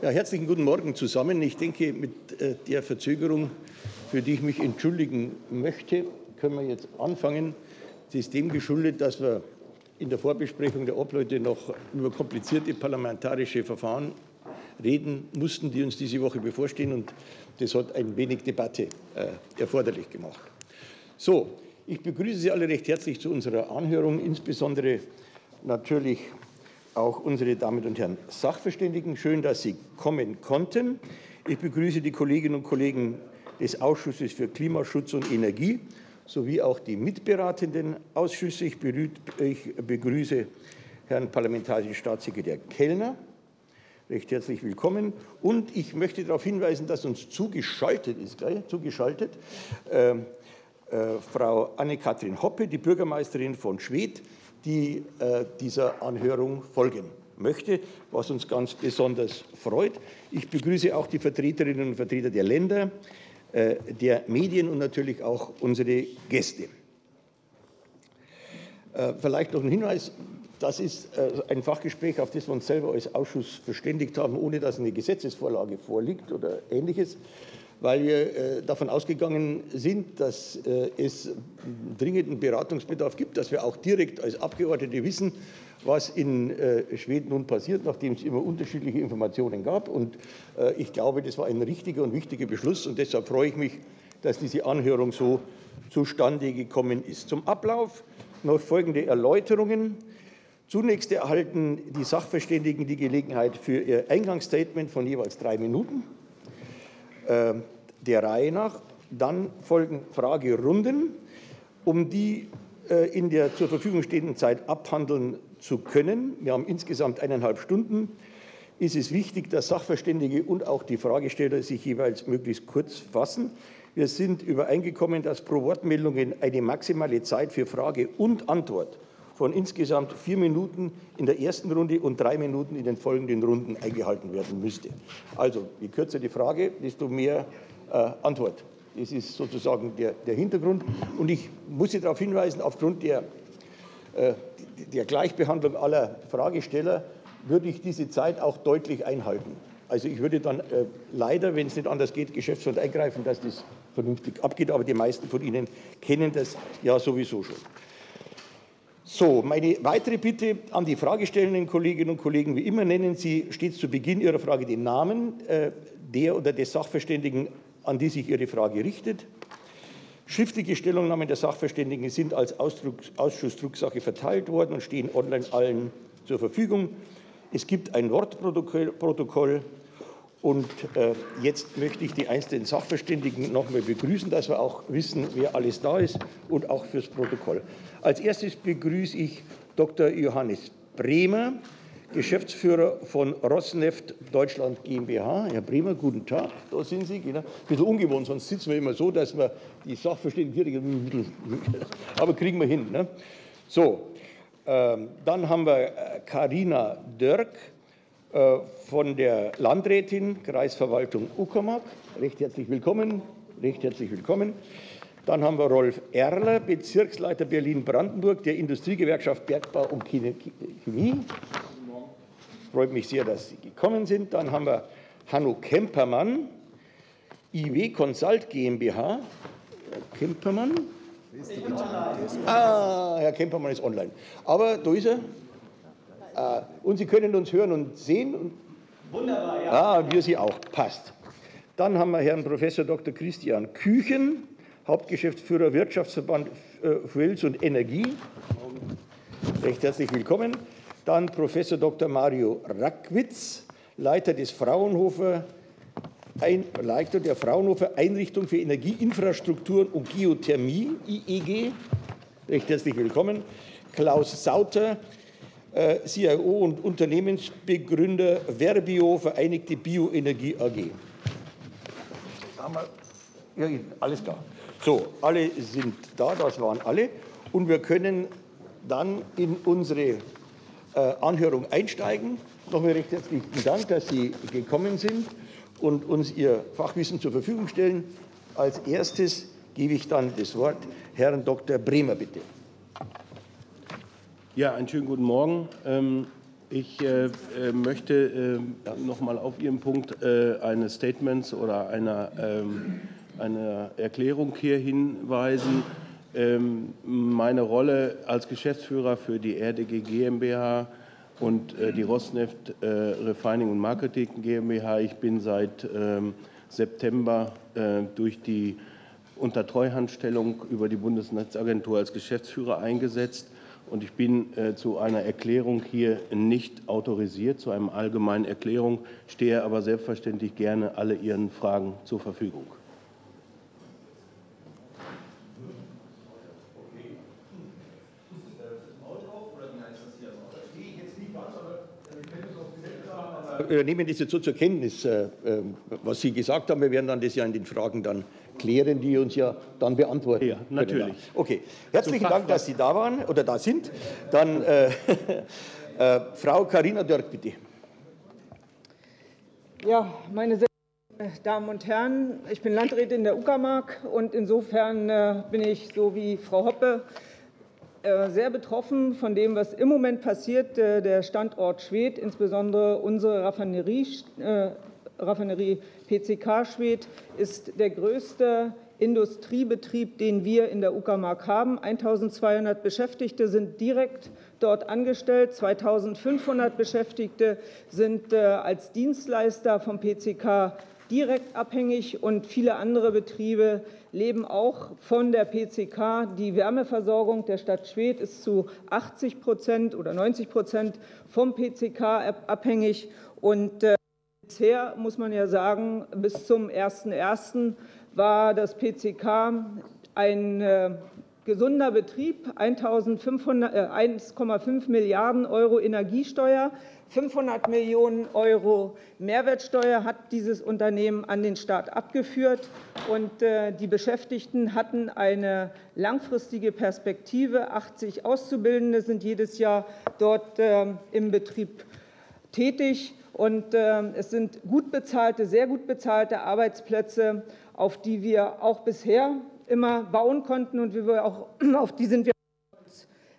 Ja, herzlichen guten Morgen zusammen. Ich denke, mit äh, der Verzögerung, für die ich mich entschuldigen möchte, können wir jetzt anfangen. Es ist dem geschuldet, dass wir in der Vorbesprechung der Obleute noch über komplizierte parlamentarische Verfahren reden mussten, die uns diese Woche bevorstehen. Und das hat ein wenig Debatte äh, erforderlich gemacht. So, ich begrüße Sie alle recht herzlich zu unserer Anhörung, insbesondere natürlich auch unsere Damen und Herren Sachverständigen. Schön, dass Sie kommen konnten. Ich begrüße die Kolleginnen und Kollegen des Ausschusses für Klimaschutz und Energie sowie auch die mitberatenden Ausschüsse. Ich begrüße Herrn Parlamentarischen Staatssekretär Kellner. Recht herzlich willkommen. Und ich möchte darauf hinweisen, dass uns zugeschaltet ist, gleich, zugeschaltet, äh, äh, Frau Anne-Kathrin Hoppe, die Bürgermeisterin von Schwedt, die äh, dieser Anhörung folgen möchte, was uns ganz besonders freut. Ich begrüße auch die Vertreterinnen und Vertreter der Länder, äh, der Medien und natürlich auch unsere Gäste. Äh, vielleicht noch ein Hinweis. Das ist äh, ein Fachgespräch, auf das wir uns selber als Ausschuss verständigt haben, ohne dass eine Gesetzesvorlage vorliegt oder Ähnliches weil wir äh, davon ausgegangen sind, dass äh, es dringenden Beratungsbedarf gibt, dass wir auch direkt als Abgeordnete wissen, was in äh, Schweden nun passiert, nachdem es immer unterschiedliche Informationen gab. Und ich glaube, das war ein richtiger und wichtiger Beschluss. Und deshalb freue ich mich, dass diese Anhörung so zustande gekommen ist. Zum Ablauf noch folgende Erläuterungen. Zunächst erhalten die Sachverständigen die Gelegenheit für ihr Eingangsstatement von jeweils drei Minuten. Ähm, der Reihe nach. Dann folgen Fragerunden, um die äh, in der zur Verfügung stehenden Zeit abhandeln zu können. Wir haben insgesamt eineinhalb Stunden. Ist es wichtig, dass Sachverständige und auch die Fragesteller sich jeweils möglichst kurz fassen. Wir sind übereingekommen, dass pro Wortmeldungen eine maximale Zeit für Frage und Antwort von insgesamt vier Minuten in der ersten Runde und drei Minuten in den folgenden Runden eingehalten werden müsste. Also je kürzer die Frage, desto mehr äh, Antwort. Das ist sozusagen der, der, Hintergrund. Und ich muss Sie darauf hinweisen, aufgrund der, äh, der Gleichbehandlung aller Fragesteller würde ich diese Zeit auch deutlich einhalten. Also ich würde dann äh, leider, wenn es nicht anders geht, geschäftsführend eingreifen, dass das vernünftig abgeht. Aber die meisten von Ihnen kennen das ja sowieso schon. So, meine weitere Bitte an die fragestellenden Kolleginnen und Kollegen, wie immer nennen Sie stets zu Beginn Ihrer Frage den Namen äh, der oder des Sachverständigen, an die sich Ihre Frage richtet. Schriftliche Stellungnahmen der Sachverständigen sind als Ausschussdrucksache verteilt worden und stehen online allen zur Verfügung. Es gibt ein Wortprotokoll und äh, jetzt möchte ich die einzelnen Sachverständigen noch einmal begrüßen, dass wir auch wissen, wer alles da ist und auch fürs Protokoll. Als erstes begrüße ich Dr. Johannes Bremer, Geschäftsführer von Rosneft Deutschland GmbH. Herr Bremer, guten Tag. Da sind Sie. Genau. Ein bisschen ungewohnt, sonst sitzen wir immer so, dass wir die Sachverständigen hier, aber kriegen wir hin. Ne? So, ähm, dann haben wir Karina äh, Dörk äh, von der Landrätin Kreisverwaltung Uckermark. Recht herzlich willkommen. Recht herzlich willkommen. Dann haben wir Rolf Erler, Bezirksleiter Berlin-Brandenburg der Industriegewerkschaft Bergbau und Chemie. Freut mich sehr, dass Sie gekommen sind. Dann haben wir Hanno Kempermann, IW Consult GmbH. Herr Kempermann. Ah, Herr Kempermann ist online. Aber da ist er. Äh, und Sie können uns hören und sehen. Wunderbar, ja. Ah, wir Sie auch. Passt. Dann haben wir Herrn Professor Dr. Christian Küchen, Hauptgeschäftsführer Wirtschaftsverband äh, Wels und Energie. Recht herzlich willkommen. Dann Professor Dr. Mario Rackwitz, Leiter des Fraunhofer ein, Leiter der Fraunhofer Einrichtung für Energieinfrastrukturen und Geothermie, IEG. Recht herzlich willkommen. Klaus Sauter, CIO und Unternehmensbegründer Verbio Vereinigte Bioenergie AG. Alles klar. So, alle sind da, das waren alle. Und wir können dann in unsere äh, Anhörung einsteigen. Nochmal recht herzlichen Dank, dass Sie gekommen sind und uns Ihr Fachwissen zur Verfügung stellen. Als erstes gebe ich dann das Wort Herrn Dr. Bremer, bitte. Ja, einen schönen guten Morgen. Ähm, Ich äh, äh möchte äh, noch mal auf Ihren Punkt eines Statements oder einer, ähm, einer Erklärung hier hinweisen. Ähm, meine Rolle als Geschäftsführer für die RDG GmbH und die Rosneft Refining und Marketing GmbH. Ich bin seit September durch die Untertreuhandstellung über die Bundesnetzagentur als Geschäftsführer eingesetzt. Und ich bin äh, zu einer Erklärung hier nicht autorisiert, zu einer allgemeinen Erklärung, stehe aber selbstverständlich gerne alle Ihren Fragen zur Verfügung. wir nehmen das jetzt so zur Kenntnis, äh, äh, was Sie gesagt haben. Wir werden dann das ja in den Fragen dann klären, die uns ja dann beantworten. Ja, natürlich. Okay, herzlichen Dank, dass Sie da waren oder da sind. Dann äh, äh, Frau Karina Dörk, bitte. Ja, meine sehr verehrten Damen und Herren, ich bin Landrätin der Uckermark und insofern äh, bin ich so wie Frau Hoppe äh, sehr betroffen von dem, was im Moment passiert. Äh, der Standort Schwedt, insbesondere unsere Raffinerie, Raffinerie PCK Schwedt, ist der größte Industriebetrieb, den wir in der Uckermark haben. 1.200 Beschäftigte sind direkt dort angestellt. 2.500 Beschäftigte sind als Dienstleister vom PCK direkt abhängig und viele andere Betriebe leben auch von der PCK. Die Wärmeversorgung der Stadt Schwedt ist zu 80 Prozent oder 90 Prozent vom PCK abhängig. Und äh, bisher muss man ja sagen, bis zum 01.01. war das PCK ein äh, gesunder Betrieb, 1,5 äh, Milliarden Euro Energiesteuer, 500 Millionen Euro Mehrwertsteuer hat dieses Unternehmen an den Staat abgeführt. Und äh, die Beschäftigten hatten eine langfristige Perspektive. 80 Auszubildende sind jedes Jahr dort äh, im Betrieb tätig. Und äh, es sind gut bezahlte, sehr gut bezahlte Arbeitsplätze, auf die wir auch bisher immer bauen konnten und auch, auf die sind wir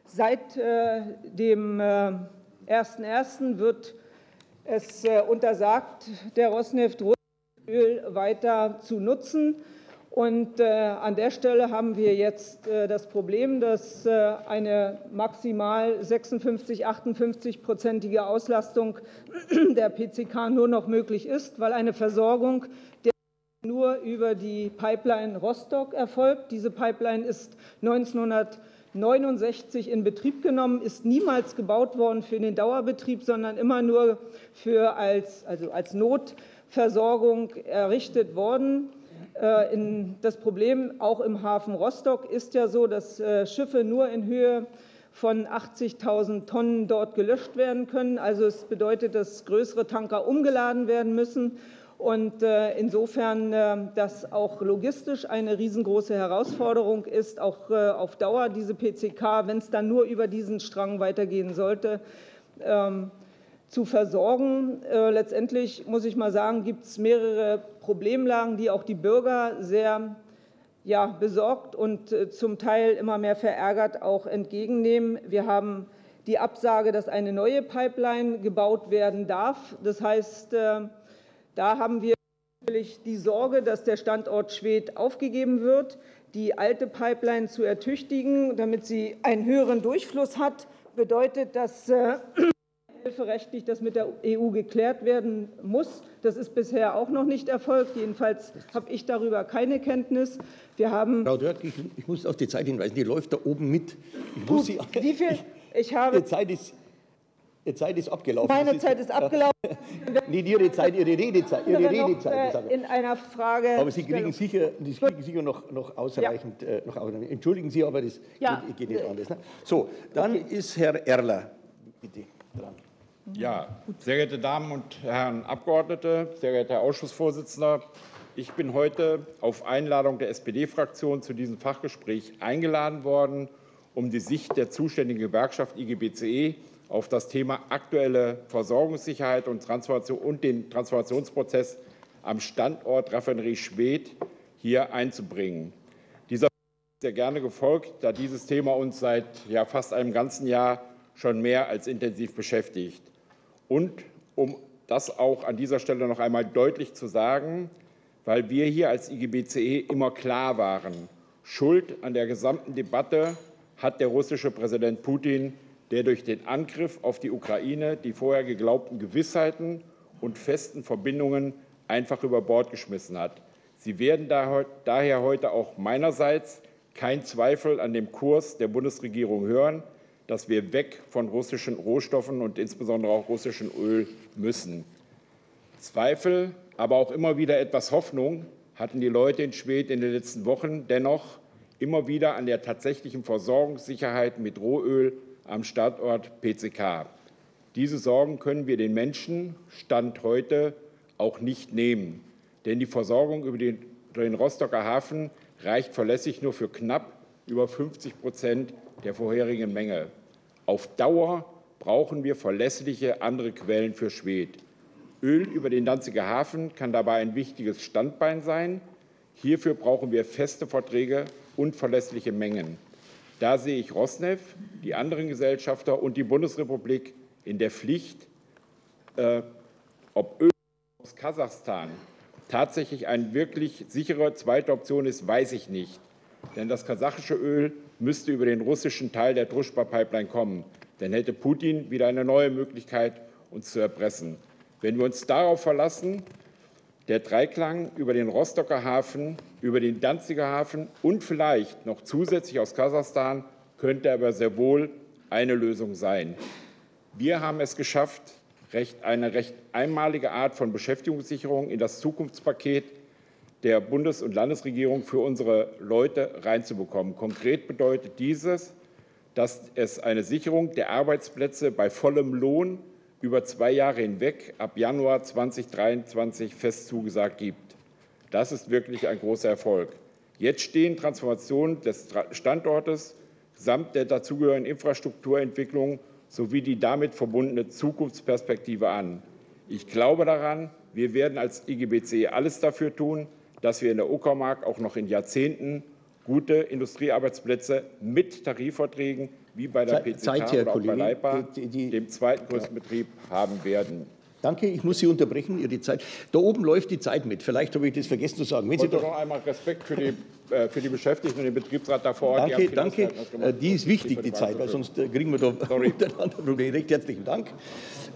seit dem 1.1. wird es äh, untersagt, der Rosneft Öl weiter zu nutzen. Und äh, an der Stelle haben wir jetzt äh, das Problem, dass eine maximal 56, 58-prozentige Auslastung der PCK nur noch möglich ist, weil eine Versorgung der nur über die Pipeline Rostock erfolgt. Diese Pipeline ist 1900 69 in Betrieb genommen, ist niemals gebaut worden für den Dauerbetrieb, sondern immer nur für als, also als Notversorgung errichtet worden. Äh, das Problem auch im Hafen Rostock ist ja so, dass äh, Schiffe nur in Höhe von 80.000 Tonnen dort gelöscht werden können. Also es bedeutet, dass größere Tanker umgeladen werden müssen. Und äh, insofern das auch logistisch eine riesengroße Herausforderung ist, auch auf Dauer diese PCK, wenn es dann nur über diesen Strang weitergehen sollte, ähm, zu versorgen. Letztendlich muss ich mal sagen, gibt es mehrere Problemlagen, die auch die Bürger sehr ja, besorgt und zum Teil immer mehr verärgert auch entgegennehmen. Wir haben die Absage, dass eine neue Pipeline gebaut werden darf. Das heißt, da haben wir natürlich die Sorge, dass der Standort Schwedt aufgegeben wird, die alte Pipeline zu ertüchtigen, damit sie einen höheren Durchfluss hat, bedeutet das äh, hilferechtlich, dass mit der EU geklärt werden muss. Das ist bisher auch noch nicht erfolgt. Jedenfalls habe ich darüber keine Kenntnis. Wir haben Frau Dörk, ich, ich, muss auf die Zeit hinweisen. Die läuft da oben mit. Ich muss Sie, wie viel? Ich habe, die Zeit ist Ihre Zeit ist abgelaufen. Meine ist, Zeit ist abgelaufen. Nicht Ihre Zeit, Ihre Redezeit. Ihre Redezeit noch, äh, in einer Frage. Aber Sie kriegen sicher, Sie kriegen sicher noch, noch ausreichend. Ja. Äh, noch, Entschuldigen Sie, aber das ja. geht, geht, nicht anders. Ne? So, dann okay. ist Herr Erler bitte dran. Ja, sehr geehrte Damen und Herren Abgeordnete, sehr geehrter Herr Ausschussvorsitzender, ich bin heute auf Einladung der SPD-Fraktion zu diesem Fachgespräch eingeladen worden, um die Sicht der zuständigen Gewerkschaft IGBCE auf das Thema aktuelle Versorgungssicherheit und, Transformation und den Transformationsprozess am Standort Raffinerie Schwedt hier einzubringen. Dieser ist sehr gerne gefolgt, da dieses Thema uns seit ja, fast einem ganzen Jahr schon mehr als intensiv beschäftigt. Und um das auch an dieser Stelle noch einmal deutlich zu sagen, weil wir hier als IGBCE immer klar waren, Schuld an der gesamten Debatte hat der russische Präsident Putin, der durch den Angriff auf die Ukraine die vorher geglaubten Gewissheiten und festen Verbindungen einfach über Bord geschmissen hat. Sie werden daher heute auch meinerseits kein Zweifel an dem Kurs der Bundesregierung hören, dass wir weg von russischen Rohstoffen und insbesondere auch russischem Öl müssen. Zweifel, aber auch immer wieder etwas Hoffnung hatten die Leute in Schwedt in den letzten Wochen dennoch immer wieder an der tatsächlichen Versorgungssicherheit mit Rohöl am Standort PCK. Diese Sorgen können wir den Menschen Stand heute auch nicht nehmen, denn die Versorgung über den, den Rostocker Hafen reicht verlässlich nur für knapp über 50 Prozent der vorherigen Menge. Auf Dauer brauchen wir verlässliche andere Quellen für Schwed. Öl über den Danziger Hafen kann dabei ein wichtiges Standbein sein. Hierfür brauchen wir feste Verträge und verlässliche Mengen. Da sehe ich Rosneft, die anderen Gesellschafter und die Bundesrepublik in der Pflicht, äh, ob Öl aus Kasachstan tatsächlich eine wirklich sichere zweite Option ist, weiß ich nicht. Denn das kasachische Öl müsste über den russischen Teil der Druschba-Pipeline kommen. Dann hätte Putin wieder eine neue Möglichkeit, uns zu erpressen. Wenn wir uns darauf verlassen, der Dreiklang über den Rostocker Hafen, über den Danziger Hafen und vielleicht noch zusätzlich aus Kasachstan könnte aber sehr wohl eine Lösung sein. Wir haben es geschafft, eine recht einmalige Art von Beschäftigungssicherung in das Zukunftspaket der Bundes- und Landesregierung für unsere Leute reinzubekommen. Konkret bedeutet dieses, dass es eine Sicherung der Arbeitsplätze bei vollem Lohn über zwei Jahre hinweg ab Januar 2023 fest zugesagt gibt. Das ist wirklich ein großer Erfolg. Jetzt stehen Transformationen des Standortes samt der dazugehörigen Infrastrukturentwicklung sowie die damit verbundene Zukunftsperspektive an. Ich glaube daran, wir werden als IGBC alles dafür tun, dass wir in der Uckermark auch noch in Jahrzehnten gute Industriearbeitsplätze mit Tarifverträgen wie bei der PCK Zeit, oder auch bei Leipa, dem zweiten größten ja. Betrieb, haben werden. Danke, ich muss Sie unterbrechen, Ihre Zeit. Da oben läuft die Zeit mit. Vielleicht habe ich das vergessen zu sagen. Wenn ich wollte Sie doch noch einmal Respekt für die, äh, für die Beschäftigten und den Betriebsrat da vor Ort. Danke, danke. Äh, die ist wichtig, die Zeit, weil sonst äh, kriegen wir da Sorry. untereinander Probleme. Recht herzlichen Dank.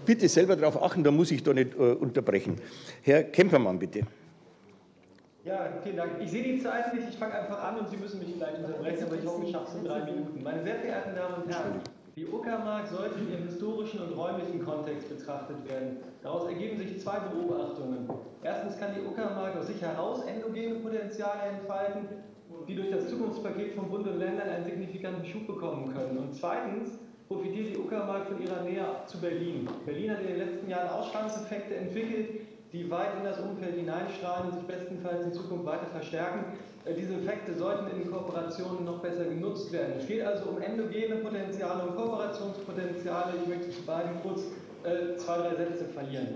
Bitte selber darauf achten, da muss ich da nicht äh, unterbrechen. Herr Kempermann, bitte. Ja, vielen Dank. Ich sehe die Zeit nicht, ich fange einfach an und Sie müssen mich gleich unterbrechen, aber ich hoffe, ich schaffe es in drei Minuten. Meine sehr verehrten Damen und Herren, die Uckermark sollte in ihrem historischen und räumlichen Kontext betrachtet werden. Daraus ergeben sich zwei Beobachtungen. Erstens kann die Uckermark aus sich heraus endogene Potenziale entfalten, die durch das Zukunftspaket von Bund und Ländern einen signifikanten Schub bekommen können. Und zweitens profitiert die Uckermark von ihrer Nähe zu Berlin. Berlin hat in den letzten Jahren Ausstrahlungseffekte entwickelt, die weit in das Umfeld hineinstrahlen und sich bestenfalls in Zukunft weiter verstärken. Äh, diese Effekte sollten in Kooperationen noch besser genutzt werden. Es geht also um endogene Potenziale und Kooperationspotenziale. Ich möchte zu beiden kurz äh, zwei, drei Sätze verlieren.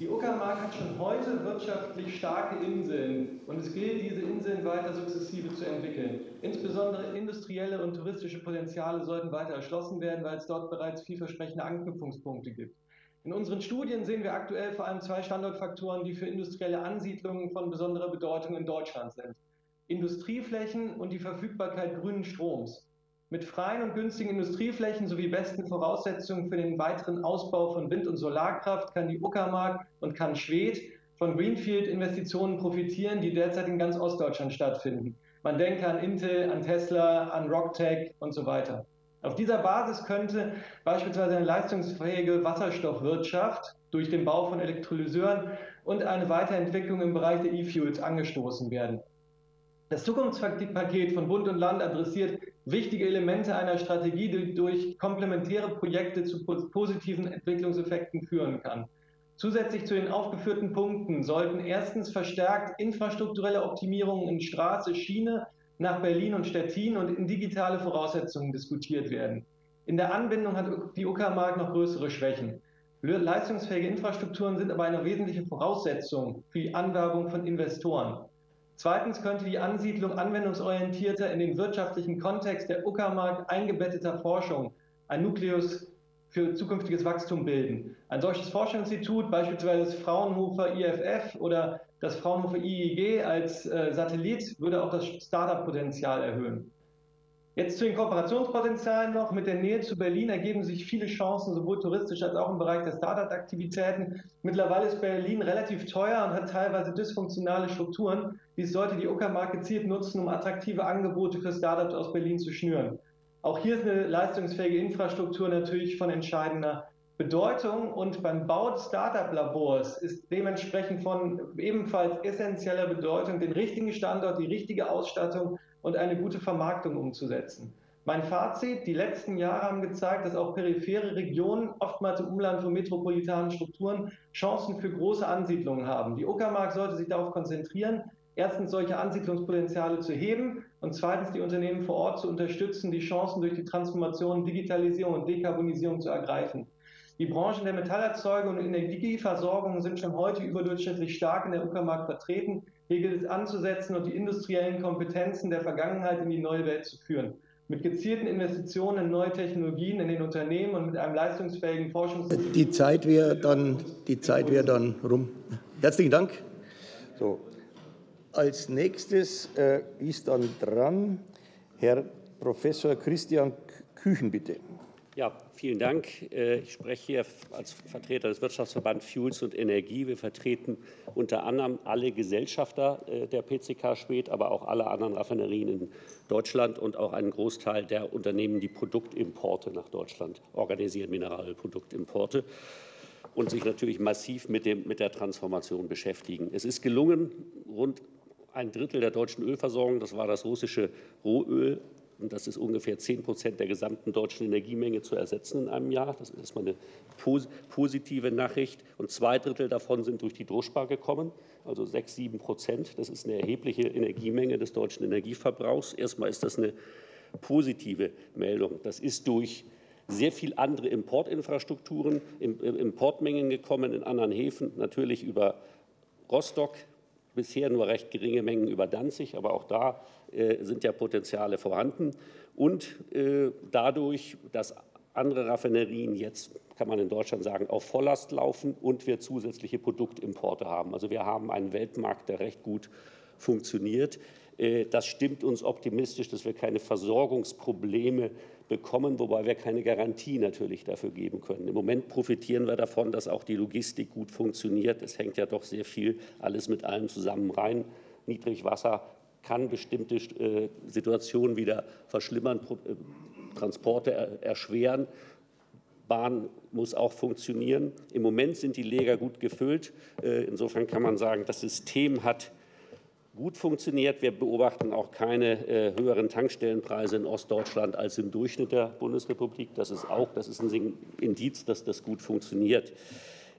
Die Uckermark hat schon heute wirtschaftlich starke Inseln und es gilt, diese Inseln weiter sukzessive zu entwickeln. Insbesondere industrielle und touristische Potenziale sollten weiter erschlossen werden, weil es dort bereits vielversprechende Anknüpfungspunkte gibt. In unseren Studien sehen wir aktuell vor allem zwei Standortfaktoren, die für industrielle Ansiedlungen von besonderer Bedeutung in Deutschland sind. Industrieflächen und die Verfügbarkeit grünen Stroms. Mit freien und günstigen Industrieflächen sowie besten Voraussetzungen für den weiteren Ausbau von Wind- und Solarkraft kann die Uckermark und kann Schwedt von Greenfield-Investitionen profitieren, die derzeit in ganz Ostdeutschland stattfinden. Man denke an Intel, an Tesla, an Rocktech und so weiter. Auf dieser Basis könnte beispielsweise eine leistungsfähige Wasserstoffwirtschaft durch den Bau von Elektrolyseuren und eine Weiterentwicklung im Bereich der E-Fuels angestoßen werden. Das Zukunftspaket von Bund und Land adressiert wichtige Elemente einer Strategie, die durch komplementäre Projekte zu positiven Entwicklungseffekten führen kann. Zusätzlich zu den aufgeführten Punkten sollten erstens verstärkt infrastrukturelle Optimierungen in Straße, Schiene nach Berlin und Stettin und in digitale Voraussetzungen diskutiert werden. In der Anbindung hat die Uckermark noch größere Schwächen. Leistungsfähige Infrastrukturen sind aber eine wesentliche Voraussetzung für die Anwerbung von Investoren. Zweitens könnte die Ansiedlung anwendungsorientierter in den wirtschaftlichen Kontext der Uckermark eingebetteter Forschung, ein Nukleus für zukünftiges Wachstum bilden. Ein solches Forschungsinstitut, beispielsweise das Fraunhofer IFF oder das Fraunhofer IIG als äh, Satellit, würde auch das Startup-Potenzial erhöhen. Jetzt zu den Kooperationspotenzialen noch. Mit der Nähe zu Berlin ergeben sich viele Chancen, sowohl touristisch als auch im Bereich der Startup-Aktivitäten. Mittlerweile ist Berlin relativ teuer und hat teilweise dysfunktionale Strukturen. Dies sollte die Uckermark gezielt nutzen, um attraktive Angebote für Startups aus Berlin zu schnüren. Auch hier ist eine leistungsfähige Infrastruktur natürlich von entscheidender Bedeutung und beim Bau des Startup-Labors ist dementsprechend von ebenfalls essentieller Bedeutung, den richtigen Standort, die richtige Ausstattung und eine gute Vermarktung umzusetzen. Mein Fazit, die letzten Jahre haben gezeigt, dass auch periphere Regionen, oftmals im Umland von metropolitanen Strukturen, Chancen für große Ansiedlungen haben. Die Uckermark sollte sich darauf konzentrieren, erstens solche Ansiedlungspotenziale zu heben und zweitens die Unternehmen vor Ort zu unterstützen, die Chancen durch die Transformation, Digitalisierung und Dekarbonisierung zu ergreifen. Die Branchen der Metallerzeugung und Energieversorgung sind schon heute überdurchschnittlich stark in der Uckermark vertreten. Hier gilt es anzusetzen und die industriellen Kompetenzen der Vergangenheit in die neue Welt zu führen. Mit gezielten Investitionen in neue Technologien in den Unternehmen und mit einem leistungsfähigen Forschungsinstitut. Die Zeit wäre dann, die Zeit wäre dann rum. Herzlichen Dank. So. Als nächstes äh, ist dann dran Herr Professor Christian Küchen, bitte. Ja, vielen Dank. Äh, ich spreche hier als Vertreter des Wirtschaftsverbands Fuels und Energie. Wir vertreten unter anderem alle Gesellschafter äh, der PCK Schwedt, aber auch alle anderen Raffinerien in Deutschland und auch einen Großteil der Unternehmen, die Produktimporte nach Deutschland organisieren, Mineralproduktimporte und sich natürlich massiv mit, dem, mit der Transformation beschäftigen. Es ist gelungen, rund ein Drittel der deutschen Ölversorgung, das war das russische Rohöl, und das ist ungefähr 10 Prozent der gesamten deutschen Energiemenge zu ersetzen in einem Jahr. Das ist erstmal eine positive Nachricht. Und zwei Drittel davon sind durch die Druschbar gekommen, also 6, 7 Prozent. Das ist eine erhebliche Energiemenge des deutschen Energieverbrauchs. Erstmal ist das eine positive Meldung. Das ist durch sehr viel andere Importinfrastrukturen, Importmengen gekommen in anderen Häfen, natürlich über Rostock, bisher nur recht geringe Mengen über Danzig, aber auch da äh, sind ja Potenziale vorhanden. Und äh, dadurch, dass andere Raffinerien jetzt, kann man in Deutschland sagen, auf Volllast laufen und wir zusätzliche Produktimporte haben. Also wir haben einen Weltmarkt, der recht gut funktioniert. Äh, das stimmt uns optimistisch, dass wir keine Versorgungsprobleme bekommen, wobei wir keine Garantie natürlich dafür geben können. Im Moment profitieren wir davon, dass auch die Logistik gut funktioniert. Es hängt ja doch sehr viel alles mit allem zusammen rein. Niedrigwasser kann bestimmte äh, Situationen wieder verschlimmern, äh, Transporte erschweren. Bahn muss auch funktionieren. Im Moment sind die Läger gut gefüllt. Äh, insofern kann man sagen, das System hat gut funktioniert. Wir beobachten auch keine äh, höheren Tankstellenpreise in Ostdeutschland als im Durchschnitt der Bundesrepublik. Das ist auch das ist ein Indiz, dass das gut funktioniert.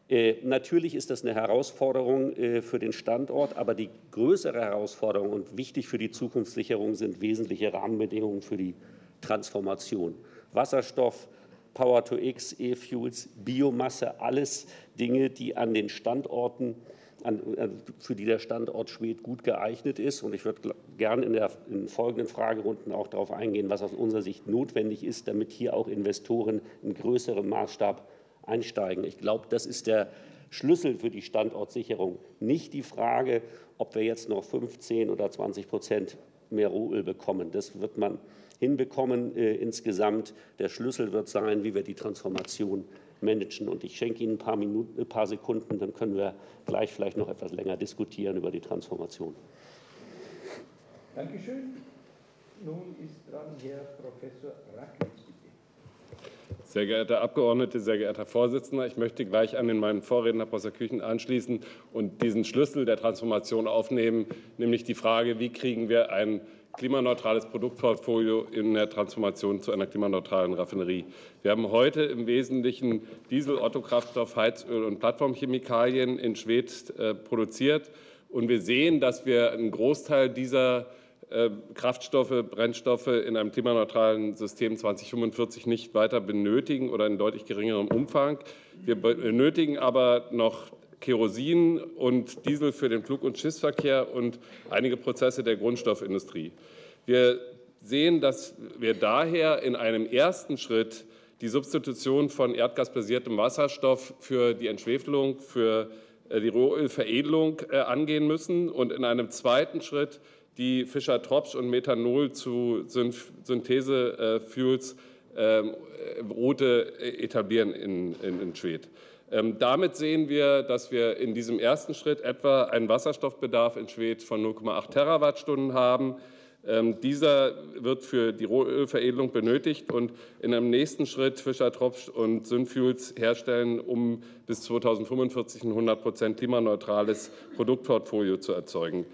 Äh, natürlich ist das eine Herausforderung äh, für den Standort, aber die größere Herausforderung und wichtig für die Zukunftssicherung sind wesentliche Rahmenbedingungen für die Transformation. Wasserstoff, Power to X, E-Fuels, Biomasse, alles Dinge, die an den Standorten äh, für die der Standort Schwedt gut geeignet ist. Und ich würde gerne in, der, in folgenden Fragerunden auch darauf eingehen, was aus unserer Sicht notwendig ist, damit hier auch Investoren in größerem Maßstab einsteigen. Ich glaube, das ist der Schlüssel für die Standortsicherung. Nicht die Frage, ob wir jetzt noch 15 oder 20 Prozent mehr Rohöl bekommen. Das wird man hinbekommen äh, insgesamt. Der Schlüssel wird sein, wie wir die Transformation managen. Und ich schenke Ihnen ein paar, Minuten, ein paar Sekunden, dann können wir gleich vielleicht noch etwas länger diskutieren über die Transformation. Dankeschön. Nun ist dran Herr Professor Racklitz. Sehr geehrter Abgeordnete, sehr geehrter Vorsitzender, ich möchte gleich an den meinen Vorredner, Professor Küchen, anschließen und diesen Schlüssel der Transformation aufnehmen, nämlich die Frage, wie kriegen wir ein klimaneutrales Produktportfolio in der Transformation zu einer klimaneutralen Raffinerie. Wir haben heute im Wesentlichen Diesel, Ottokraftstoff, Heizöl und Plattformchemikalien in Schwedt äh, produziert. Und wir sehen, dass wir einen Großteil dieser äh, Kraftstoffe, Brennstoffe in einem klimaneutralen System 2045 nicht weiter benötigen oder in deutlich geringerem Umfang. Wir benötigen aber noch Kerosin und Diesel für den Flug- und Schiffsverkehr und einige Prozesse der Grundstoffindustrie. Wir sehen, dass wir daher in einem ersten Schritt die Substitution von erdgasbasiertem Wasserstoff für die Entschwefelung, für äh, die Rohölveredelung äh, angehen müssen und in einem zweiten Schritt die Fischer-Tropsch und Methanol zu Synthese-Fuels ähm, Route etablieren in, in, in. Ähm, damit sehen wir, dass wir in diesem ersten Schritt etwa einen Wasserstoffbedarf in Schwedt von 0,8 Terawattstunden haben. Ähm, dieser wird für die Rohölveredelung benötigt und in einem nächsten Schritt Fischer-Tropsch und Synfuels herstellen, um bis 2045 ein 100 Prozent klimaneutrales Produktportfolio zu erzeugen.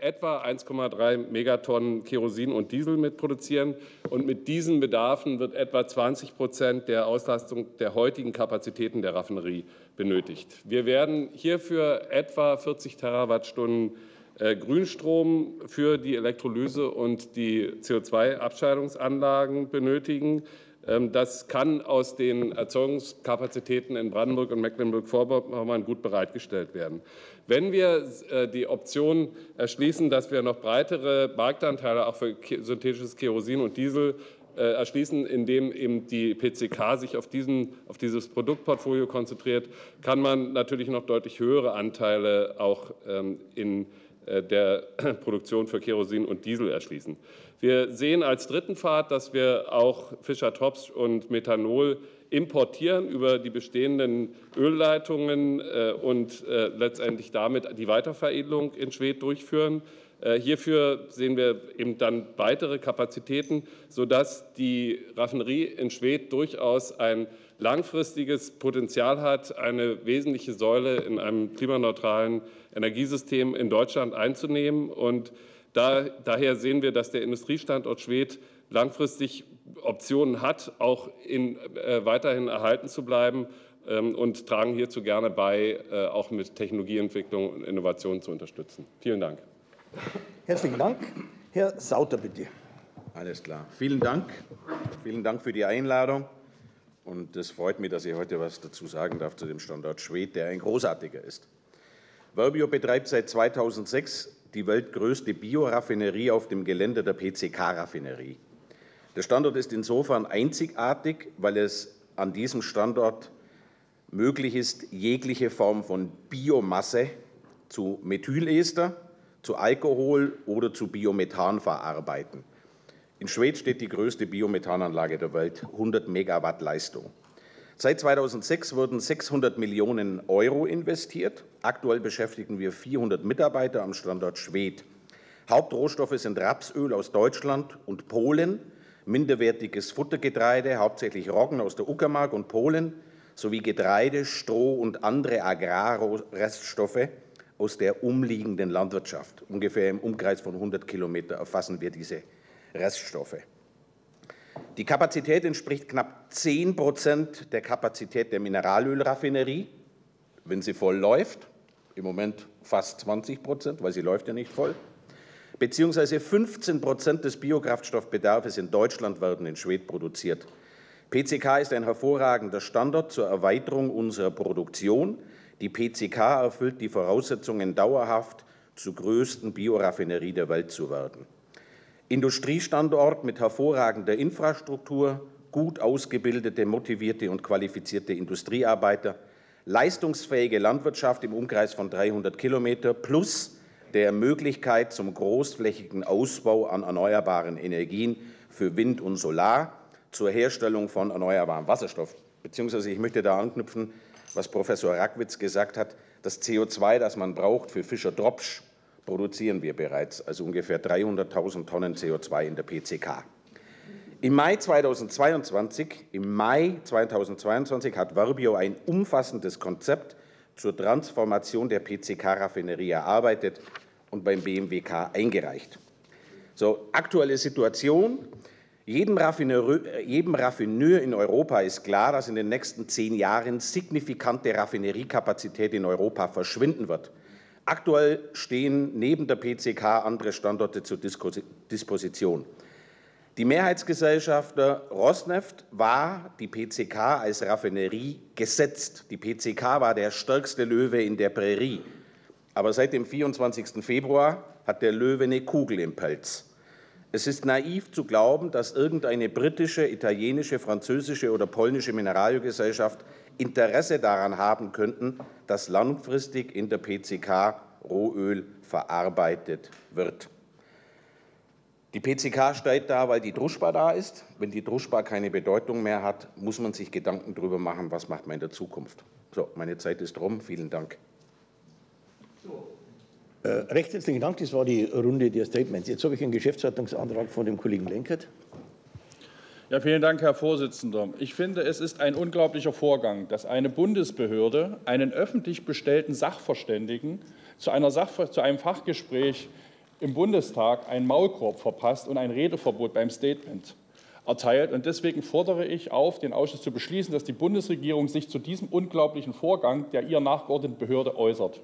Etwa 1,3 Megatonnen Kerosin und Diesel mitproduzieren. Und mit diesen Bedarfen wird etwa 20 Prozent der Auslastung der heutigen Kapazitäten der Raffinerie benötigt. Wir werden hierfür etwa 40 Terawattstunden äh, Grünstrom für die Elektrolyse und die CO2-Abscheidungsanlagen benötigen. Ähm, das kann aus den Erzeugungskapazitäten in Brandenburg und Mecklenburg-Vorpommern gut bereitgestellt werden. Wenn wir äh, die Option erschließen, dass wir noch breitere Marktanteile auch für synthetisches Kerosin und Diesel äh, erschließen, indem eben die PCK sich auf, diesen, auf dieses Produktportfolio konzentriert, kann man natürlich noch deutlich höhere Anteile auch ähm, in äh, der Produktion für Kerosin und Diesel erschließen. Wir sehen als dritten Pfad, dass wir auch Fischer-Tropsch und Methanol importieren über die bestehenden Ölleitungen äh, und äh, letztendlich damit die Weiterveredelung in Schwedt durchführen. Äh, hierfür sehen wir eben dann weitere Kapazitäten, sodass die Raffinerie in Schwedt durchaus ein langfristiges Potenzial hat, eine wesentliche Säule in einem klimaneutralen Energiesystem in Deutschland einzunehmen. Und da, daher sehen wir, dass der Industriestandort Schwedt langfristig Optionen hat, auch in, äh, weiterhin erhalten zu bleiben ähm, und tragen hierzu gerne bei, äh, auch mit Technologieentwicklung und Innovation zu unterstützen. Vielen Dank. Herzlichen Dank. Herr Sauter, bitte. Alles klar. Vielen Dank. Vielen Dank für die Einladung. Und es freut mich, dass ich heute was dazu sagen darf zu dem Standort Schwedt, der ein großartiger ist. Verbio betreibt seit 2006 die weltgrößte Bioraffinerie auf dem Gelände der PCK-Raffinerie. Der Standort ist insofern einzigartig, weil es an diesem Standort möglich ist, jegliche Form von Biomasse zu Methylester, zu Alkohol oder zu Biomethan verarbeiten. In Schwedt steht die größte Biomethananlage der Welt, 100 Megawatt Leistung. Seit 2006 wurden 600 Millionen Euro investiert. Aktuell beschäftigen wir 400 Mitarbeiter am Standort Schwedt. Hauptrohstoffe sind Rapsöl aus Deutschland und Polen, minderwertiges Futtergetreide, hauptsächlich Roggen aus der Uckermark und Polen, sowie Getreide, Stroh und andere Agrarreststoffe aus der umliegenden Landwirtschaft. Ungefähr im Umkreis von 100 Kilometer erfassen wir diese Reststoffe. Die Kapazität entspricht knapp 10 Prozent der Kapazität der Mineralölraffinerie, wenn sie voll läuft. Im Moment fast 20 Prozent, weil sie läuft ja nicht voll. Beziehungsweise 15 Prozent des Biokraftstoffbedarfs in Deutschland werden in Schwedt produziert. PCK ist ein hervorragender Standort zur Erweiterung unserer Produktion. Die PCK erfüllt die Voraussetzungen, dauerhaft zur größten Bioraffinerie der Welt zu werden. Industriestandort mit hervorragender Infrastruktur, gut ausgebildete, motivierte und qualifizierte Industriearbeiter, leistungsfähige Landwirtschaft im Umkreis von 300 Kilometer plus der Möglichkeit zum großflächigen Ausbau an erneuerbaren Energien für Wind und Solar zur Herstellung von erneuerbarem Wasserstoff. Beziehungsweise ich möchte da anknüpfen, was Professor Rackwitz gesagt hat, das CO2, das man braucht für Fischer-Dropsch, produzieren wir bereits, also ungefähr 300.000 Tonnen CO2 in der PCK. Im Mai 2022, im Mai 2022 hat Verbio ein umfassendes Konzept zur Transformation der PCK-Raffinerie erarbeitet und beim BMWK eingereicht. So, aktuelle Situation. Jedem jedem Raffineur in Europa ist klar, dass in den nächsten zehn Jahren signifikante Raffineriekapazität in Europa verschwinden wird. Aktuell stehen neben der PCK andere Standorte zur Disposition. Die Mehrheitsgesellschafter Rosneft war die PCK als Raffinerie gesetzt. Die PCK war der stärkste Löwe in der Prärie. Aber seit dem 24. Februar hat der Löwe eine Kugel im Pelz. Es ist naiv zu glauben, dass irgendeine britische, italienische, französische oder polnische Mineralölgesellschaft Interesse daran haben könnten, dass langfristig in der PCK Rohöl verarbeitet wird. Die PCK steigt da, weil die Druschba da ist. Wenn die Druschba keine Bedeutung mehr hat, muss man sich Gedanken darüber machen, was macht man in der Zukunft. So, meine Zeit ist rum. Vielen Dank. Äh, recht herzlichen Dank. Das war die Runde der Statements. Jetzt habe ich einen Geschäftsordnungsantrag von dem Kollegen Lenkert. Ja, vielen Dank, Herr Vorsitzender. Ich finde, es ist ein unglaublicher Vorgang, dass eine Bundesbehörde einen öffentlich bestellten Sachverständigen zu, einer Sachver zu einem Fachgespräch im Bundestag einen Maulkorb verpasst und ein Redeverbot beim Statement erteilt. Und deswegen fordere ich auf, den Ausschuss zu beschließen, dass die Bundesregierung sich zu diesem unglaublichen Vorgang der ihr nachgeordneten Behörde äußert.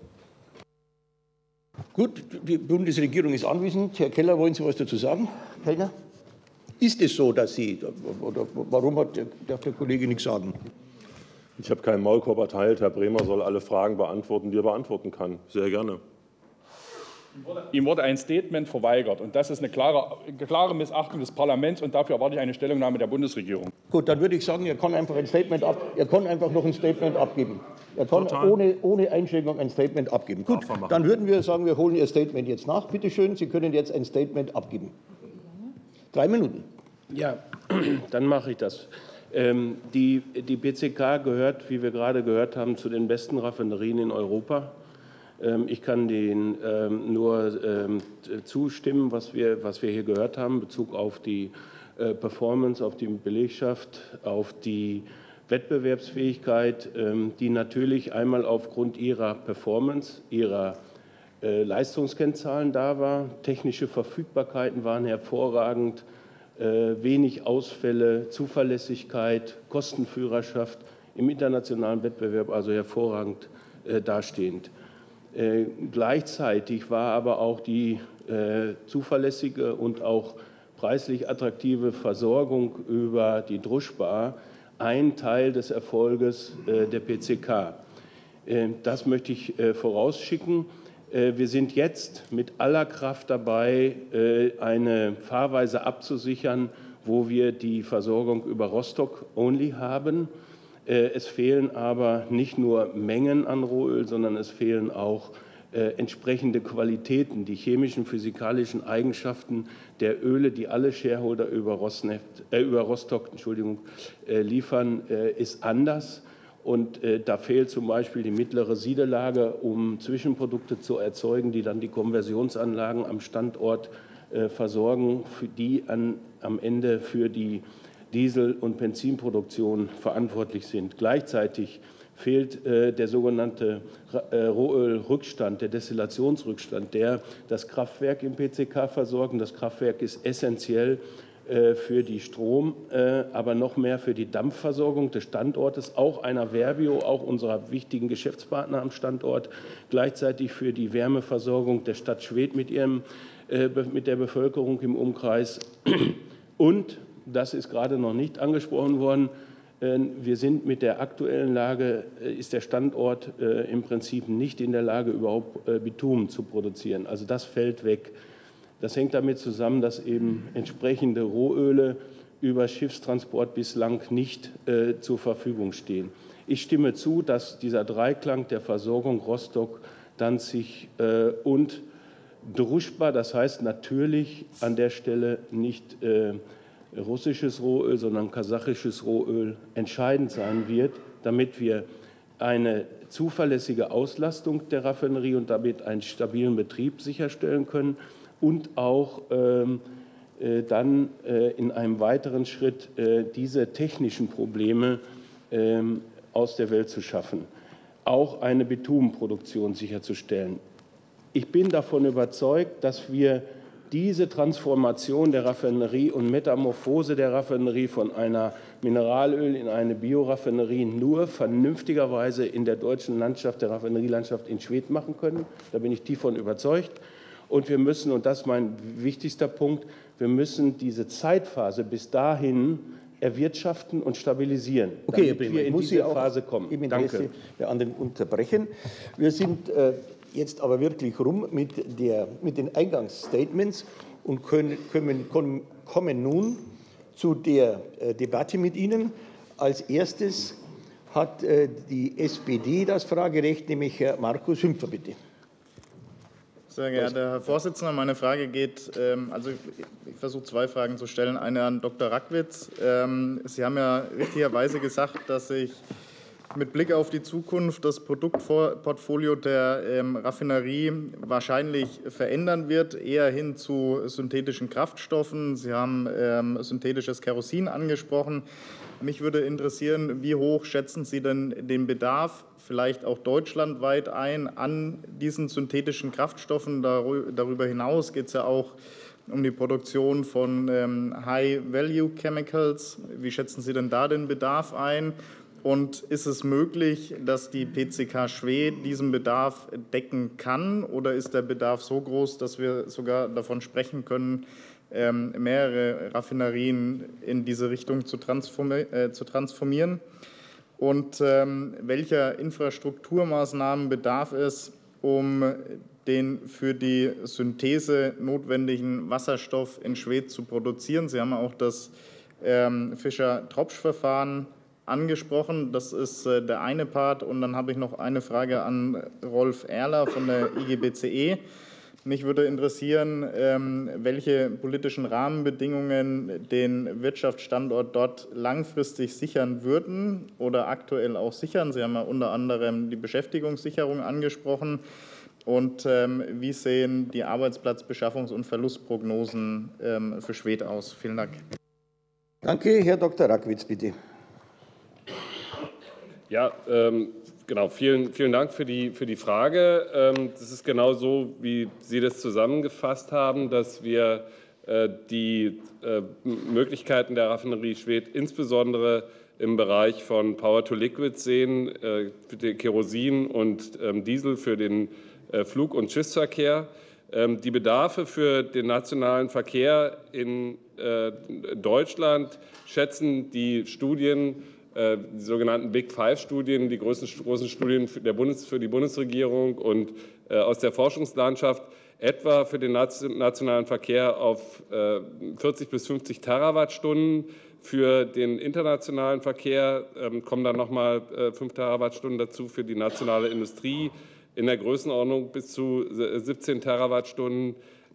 Gut, die Bundesregierung ist anwesend. Herr Keller, wollen Sie was dazu sagen? Kellner? Ist es so, dass Sie, oder warum hat, darf der Kollege nichts sagen? Ich habe keinen Maulkorb erteilt. Herr Bremer soll alle Fragen beantworten, die er beantworten kann. Sehr gerne. Ihm wurde ein Statement verweigert. Und das ist eine klare, klare Missachtung des Parlaments. Und dafür erwarte ich eine Stellungnahme der Bundesregierung. Gut, dann würde ich sagen, er kann einfach ein Statement ab, er kann einfach noch ein Statement abgeben. Er kann ohne, ohne Einschränkung ein Statement abgeben. Gut, dann würden wir sagen, wir holen Ihr Statement jetzt nach. Bitte schön, Sie können jetzt ein Statement abgeben. Drei Minuten. Ja, dann mache ich das. Ähm, die, die BCK gehört, wie wir gerade gehört haben, zu den besten Raffinerien in Europa. Ähm, ich kann denen ähm, nur ähm, zustimmen, was wir, was wir hier gehört haben, in Bezug auf die äh, Performance, auf die Belegschaft, auf die Wettbewerbsfähigkeit, die natürlich einmal aufgrund ihrer Performance, ihrer Leistungskennzahlen da war. Technische Verfügbarkeiten waren hervorragend, äh, wenig Ausfälle, Zuverlässigkeit, Kostenführerschaft im internationalen Wettbewerb, also hervorragend dastehend. Äh, gleichzeitig war aber auch die äh, zuverlässige und auch preislich attraktive Versorgung über die Druschbar ein Teil des Erfolges äh, der PCK. Das möchte ich vorausschicken. Wir sind jetzt mit aller Kraft dabei, eine Fahrweise abzusichern, wo wir die Versorgung über Rostock only haben. Äh, es fehlen aber nicht nur Mengen an Rohöl, sondern es fehlen auch äh, entsprechende Qualitäten. Die chemischen, physikalischen Eigenschaften der Öle, die alle Shareholder über, Rosneft, äh, über Rostock Entschuldigung, äh, liefern, äh, ist anders. Und äh, da fehlt zum Beispiel die mittlere Siedellage, um Zwischenprodukte zu erzeugen, die dann die Konversionsanlagen am Standort versorgen, für die an, am Ende für die Diesel- und Benzinproduktion verantwortlich sind. Gleichzeitig fehlt äh, der sogenannte äh, Rohölrückstand, der Destillationsrückstand, der das Kraftwerk im PCK versorgt. Das Kraftwerk ist essentiell äh, für die Strom, äh, aber noch mehr für die Dampfversorgung des Standortes, auch einer Verbio, auch unserer wichtigen Geschäftspartner am Standort, gleichzeitig für die Wärmeversorgung der Stadt Schwedt mit, ihrem, äh, mit der Bevölkerung im Umkreis und das ist gerade noch nicht angesprochen worden. Äh, wir sind mit der aktuellen Lage, äh, ist der Standort äh, im Prinzip nicht in der Lage, überhaupt Bitumen zu produzieren. Also das fällt weg. Das hängt damit zusammen, dass eben entsprechende Rohöle über Schiffstransport bislang nicht zur Verfügung stehen. Ich stimme zu, dass dieser Dreiklang der Versorgung Rostock, Danzig und Druschba, das heißt natürlich an der Stelle nicht russisches Rohöl, sondern kasachisches Rohöl entscheidend sein wird, damit wir eine zuverlässige Auslastung der Raffinerie und damit einen stabilen Betrieb sicherstellen können und auch ähm, äh, dann äh, in einem weiteren Schritt äh, diese technischen Probleme ähm, aus der Welt zu schaffen, auch eine Bitumenproduktion sicherzustellen. Ich bin davon überzeugt, dass wir diese Transformation der Raffinerie und Metamorphose der Raffinerie von einer Mineralöl in eine Bioraffinerie nur vernünftigerweise in der deutschen Landschaft, der Raffinerielandschaft in Schwedt machen können. Da bin ich tief von überzeugt. Und wir müssen, und das ist mein wichtigster Punkt, wir müssen diese Zeitphase bis dahin erwirtschaften und stabilisieren, okay, damit wir in diese Phase kommen. Im Interesse der anderen unterbrechen. Wir sind äh, jetzt aber wirklich rum mit, der, mit den Eingangsstatements. und können, können, kommen nun zu der äh, Debatte mit Ihnen. Als erstes hat äh, die SPD das Fragerecht, nämlich Herr Markus Hümpfer, bitte. Sehr geehrter Herr Vorsitzender, meine Frage geht, ähm, also ich versuche zwei Fragen zu stellen. Eine an Dr. Rackwitz. Ähm, Sie haben ja richtigerweise gesagt, dass sich mit Blick auf die Zukunft das Produktportfolio der ähm, Raffinerie wahrscheinlich verändern wird, eher hin zu synthetischen Kraftstoffen. Sie haben synthetisches Kerosin angesprochen. Mich würde interessieren, wie hoch schätzen Sie denn den Bedarf, vielleicht auch deutschlandweit ein, an diesen synthetischen Kraftstoffen? Darüber hinaus geht es ja auch um die Produktion von ähm, High-Value-Chemicals. Wie schätzen Sie denn da den Bedarf ein? Und ist es möglich, dass die PCK Schwedt diesen Bedarf decken kann? Oder ist der Bedarf so groß, dass wir sogar davon sprechen können, mehrere Raffinerien in diese Richtung äh, zu transformieren? Und ähm, welcher Infrastrukturmaßnahmen bedarf es, um den für die Synthese notwendigen Wasserstoff in Schwedt zu produzieren? Sie haben auch das ähm, Fischer-Tropsch-Verfahren angesprochen. Das ist äh, der eine Part. Und dann habe ich noch eine Frage an Rolf Erler von der IGBCE. Mich würde interessieren, ähm, welche politischen Rahmenbedingungen den Wirtschaftsstandort dort langfristig sichern würden oder aktuell auch sichern. Sie haben ja unter anderem die Beschäftigungssicherung angesprochen. Und ähm, wie sehen die Arbeitsplatzbeschaffungs- und Verlustprognosen ähm, für Schwedt aus? Vielen Dank. Danke. Herr Dr. Rackwitz, bitte. Ja, ähm, genau. Vielen, vielen Dank für die, für die Frage. Ähm, das ist genau so, wie Sie das zusammengefasst haben, dass wir äh, die äh, Möglichkeiten der Raffinerie Schwedt insbesondere im Bereich von Power to Liquid sehen, äh, Kerosin und ähm, Diesel für den Flug- und Schiffsverkehr. Ähm, die Bedarfe für den nationalen Verkehr in Deutschland schätzen die Studien die sogenannten Big Five-Studien, die großen, großen Studien für, Bundes, für, die Bundesregierung und äh, aus der Forschungslandschaft etwa für den nationalen Verkehr auf 40 äh, bis 50 Terawattstunden. Für den internationalen Verkehr ähm, kommen dann nochmal 5 Terawattstunden dazu, für die nationale Industrie in der Größenordnung bis zu 17 Terawattstunden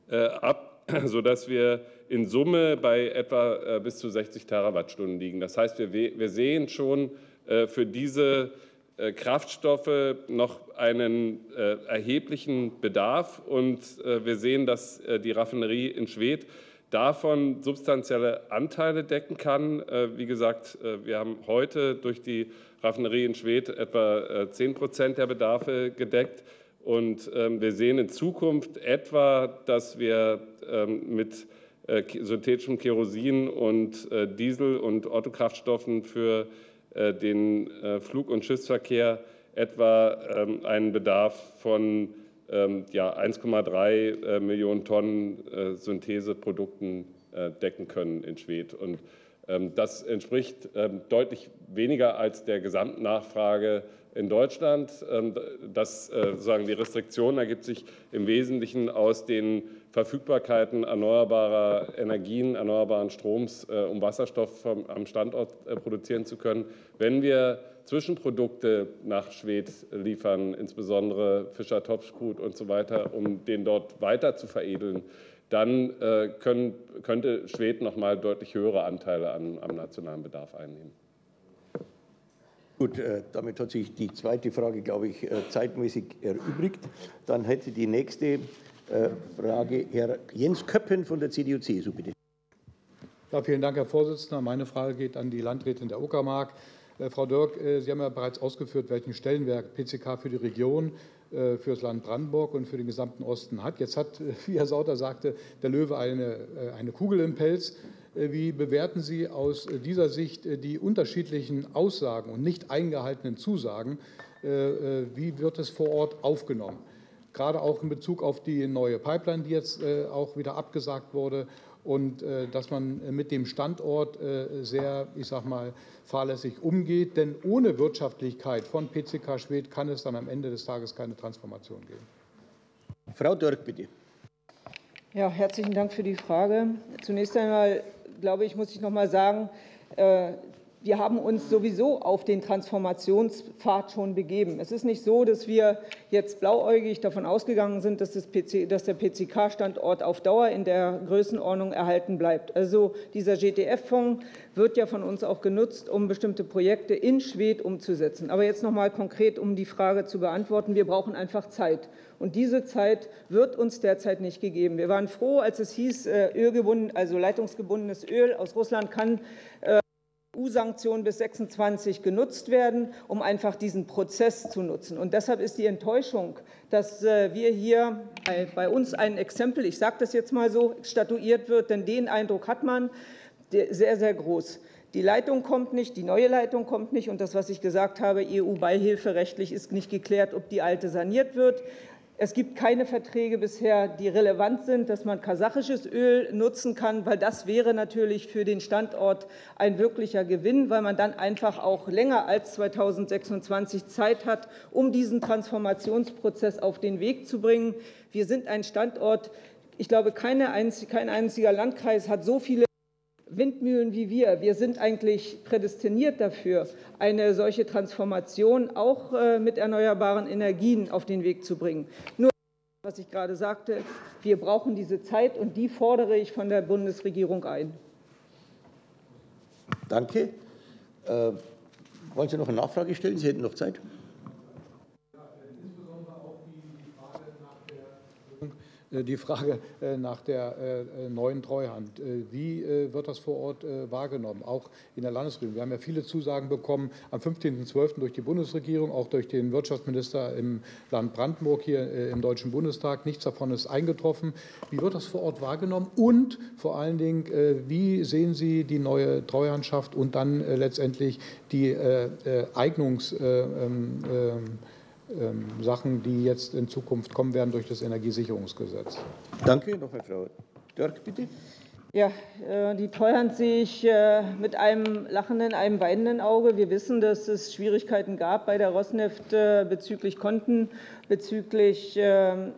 ab, sodass wir in Summe bei etwa äh, bis zu 60 Terawattstunden liegen. Das heißt, wir, sehen schon äh, für diese äh, Kraftstoffe noch einen erheblichen Bedarf. Und wir sehen, dass die Raffinerie in Schwedt davon substanzielle Anteile decken kann. Wie gesagt, wir haben heute durch die Raffinerie in Schwedt etwa 10 Prozent der Bedarfe gedeckt. Und ähm, wir sehen in Zukunft etwa, dass wir ähm, mit äh, synthetischem Kerosin und äh, Diesel- und Autokraftstoffen für äh, den Flug- und Schiffsverkehr etwa ähm, einen Bedarf von ähm, ja, 1,3 Millionen Tonnen Syntheseprodukten decken können in Schwedt. Und ähm, das entspricht deutlich weniger als der Gesamtnachfrage in Deutschland. Das, sozusagen die Restriktion ergibt sich im Wesentlichen aus den Verfügbarkeiten erneuerbarer Energien, erneuerbaren Stroms, äh, um Wasserstoff am Standort äh, produzieren zu können. Wenn wir Zwischenprodukte nach Schwedt liefern, insbesondere Fischer Topfskrut und so weiter, um den dort weiter zu veredeln, dann äh, können, könnte Schwedt noch mal deutlich höhere Anteile an, am nationalen Bedarf einnehmen. Gut, damit hat sich die zweite Frage, glaube ich, zeitmäßig erübrigt. Dann hätte die nächste Frage Herr Jens Köppen von der CDU-CSU, bitte. Ja, vielen Dank, Herr Vorsitzender. Meine Frage geht an die Landrätin der Uckermark. Äh, Frau Dirk, äh, Sie haben ja bereits ausgeführt, welchen Stellenwert PCK für die Region, für das Land Brandenburg und für den gesamten Osten hat. Jetzt hat, wie Herr Sauter sagte, der Löwe eine, eine Kugel im Pelz. Wie bewerten Sie aus dieser Sicht die unterschiedlichen Aussagen und nicht eingehaltenen Zusagen? Wie wird es vor Ort aufgenommen? Gerade auch in Bezug auf die neue Pipeline, die jetzt äh, auch wieder abgesagt wurde und äh, dass man mit dem Standort äh, sehr, ich sag mal, fahrlässig umgeht. Denn ohne Wirtschaftlichkeit von PCK Schwedt kann es dann am Ende des Tages keine Transformation geben. Frau Dörk, bitte. Ja, herzlichen Dank für die Frage. Zunächst einmal, glaube ich, muss ich noch mal sagen, äh, wir haben uns sowieso auf den Transformationspfad schon begeben. Es ist nicht so, dass wir jetzt blauäugig davon ausgegangen sind, dass, PC, dass der PCK-Standort auf Dauer in der Größenordnung erhalten bleibt. Also dieser GTF-Fonds wird ja von uns auch genutzt, um bestimmte Projekte in Schwedt umzusetzen. Aber jetzt noch mal konkret, um die Frage zu beantworten. Wir brauchen einfach Zeit. Und diese Zeit wird uns derzeit nicht gegeben. Wir waren froh, als es hieß, äh, ölgebunden, also leitungsgebundenes Öl aus Russland kann äh, EU-Sanktionen bis 26 genutzt werden, um einfach diesen Prozess zu nutzen. Und deshalb ist die Enttäuschung, dass äh, wir hier bei uns ein Exempel, ich sage das jetzt mal so, statuiert wird, denn den Eindruck hat man, sehr, sehr groß. Die Leitung kommt nicht, die neue Leitung kommt nicht. Und das, was ich gesagt habe, EU-Beihilferechtlich ist nicht geklärt, ob die alte saniert wird. Es gibt keine Verträge bisher, die relevant sind, dass man kasachisches Öl nutzen kann, weil das wäre natürlich für den Standort ein wirklicher Gewinn, weil man dann einfach auch länger als 2026 Zeit hat, um diesen Transformationsprozess auf den Weg zu bringen. Wir sind ein Standort, ich glaube, kein einziger Landkreis hat so viele Windmühlen wie wir. Wir sind eigentlich prädestiniert dafür, eine solche Transformation auch äh, mit erneuerbaren Energien auf den Weg zu bringen. Nur was ich gerade sagte, wir brauchen diese Zeit, und die fordere ich von der Bundesregierung ein. Danke. Äh, wollen Sie noch eine Nachfrage stellen? Sie hätten noch Zeit. Die Frage äh, nach der äh, neuen Treuhand. Wie wird das vor Ort wahrgenommen, auch in der Landesregierung? Wir haben ja viele Zusagen bekommen am 15.12. durch die Bundesregierung, auch durch den Wirtschaftsminister im Land Brandenburg hier im Deutschen Bundestag. Nichts davon ist eingetroffen. Wie wird das vor Ort wahrgenommen? Und vor allen Dingen, wie sehen Sie die neue Treuhandschaft und dann letztendlich die Eignungs- ähm, Sachen, die jetzt in Zukunft kommen werden durch das Energiesicherungsgesetz. Danke. Noch eine Frau Dörk, bitte. Ja, äh, die Treuhand sehe ich äh, mit einem lachenden, einem weinenden Auge. Wir wissen, dass es Schwierigkeiten gab bei der Rosneft äh, bezüglich Konten, bezüglich ähm,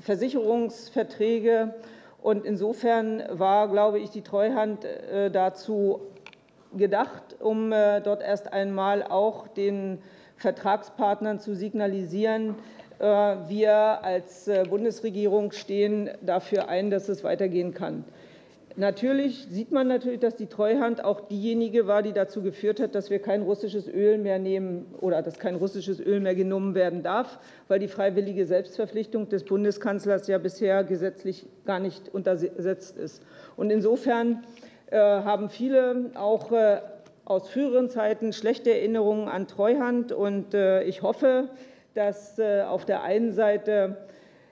Versicherungsverträge. Und insofern war, glaube ich, die Treuhand dazu gedacht, um dort erst einmal auch den Vertragspartnern zu signalisieren, äh, wir als äh, Bundesregierung stehen dafür ein, dass es weitergehen kann. Natürlich sieht man natürlich, dass die Treuhand auch diejenige war, die dazu geführt hat, dass wir kein russisches Öl mehr nehmen oder dass kein russisches Öl mehr genommen werden darf, weil die freiwillige Selbstverpflichtung des Bundeskanzlers ja bisher gesetzlich gar nicht untersetzt ist. Und insofern äh, haben viele auch aus früheren Zeiten schlechte Erinnerungen an Treuhand. Und äh, ich hoffe, dass äh, auf der einen Seite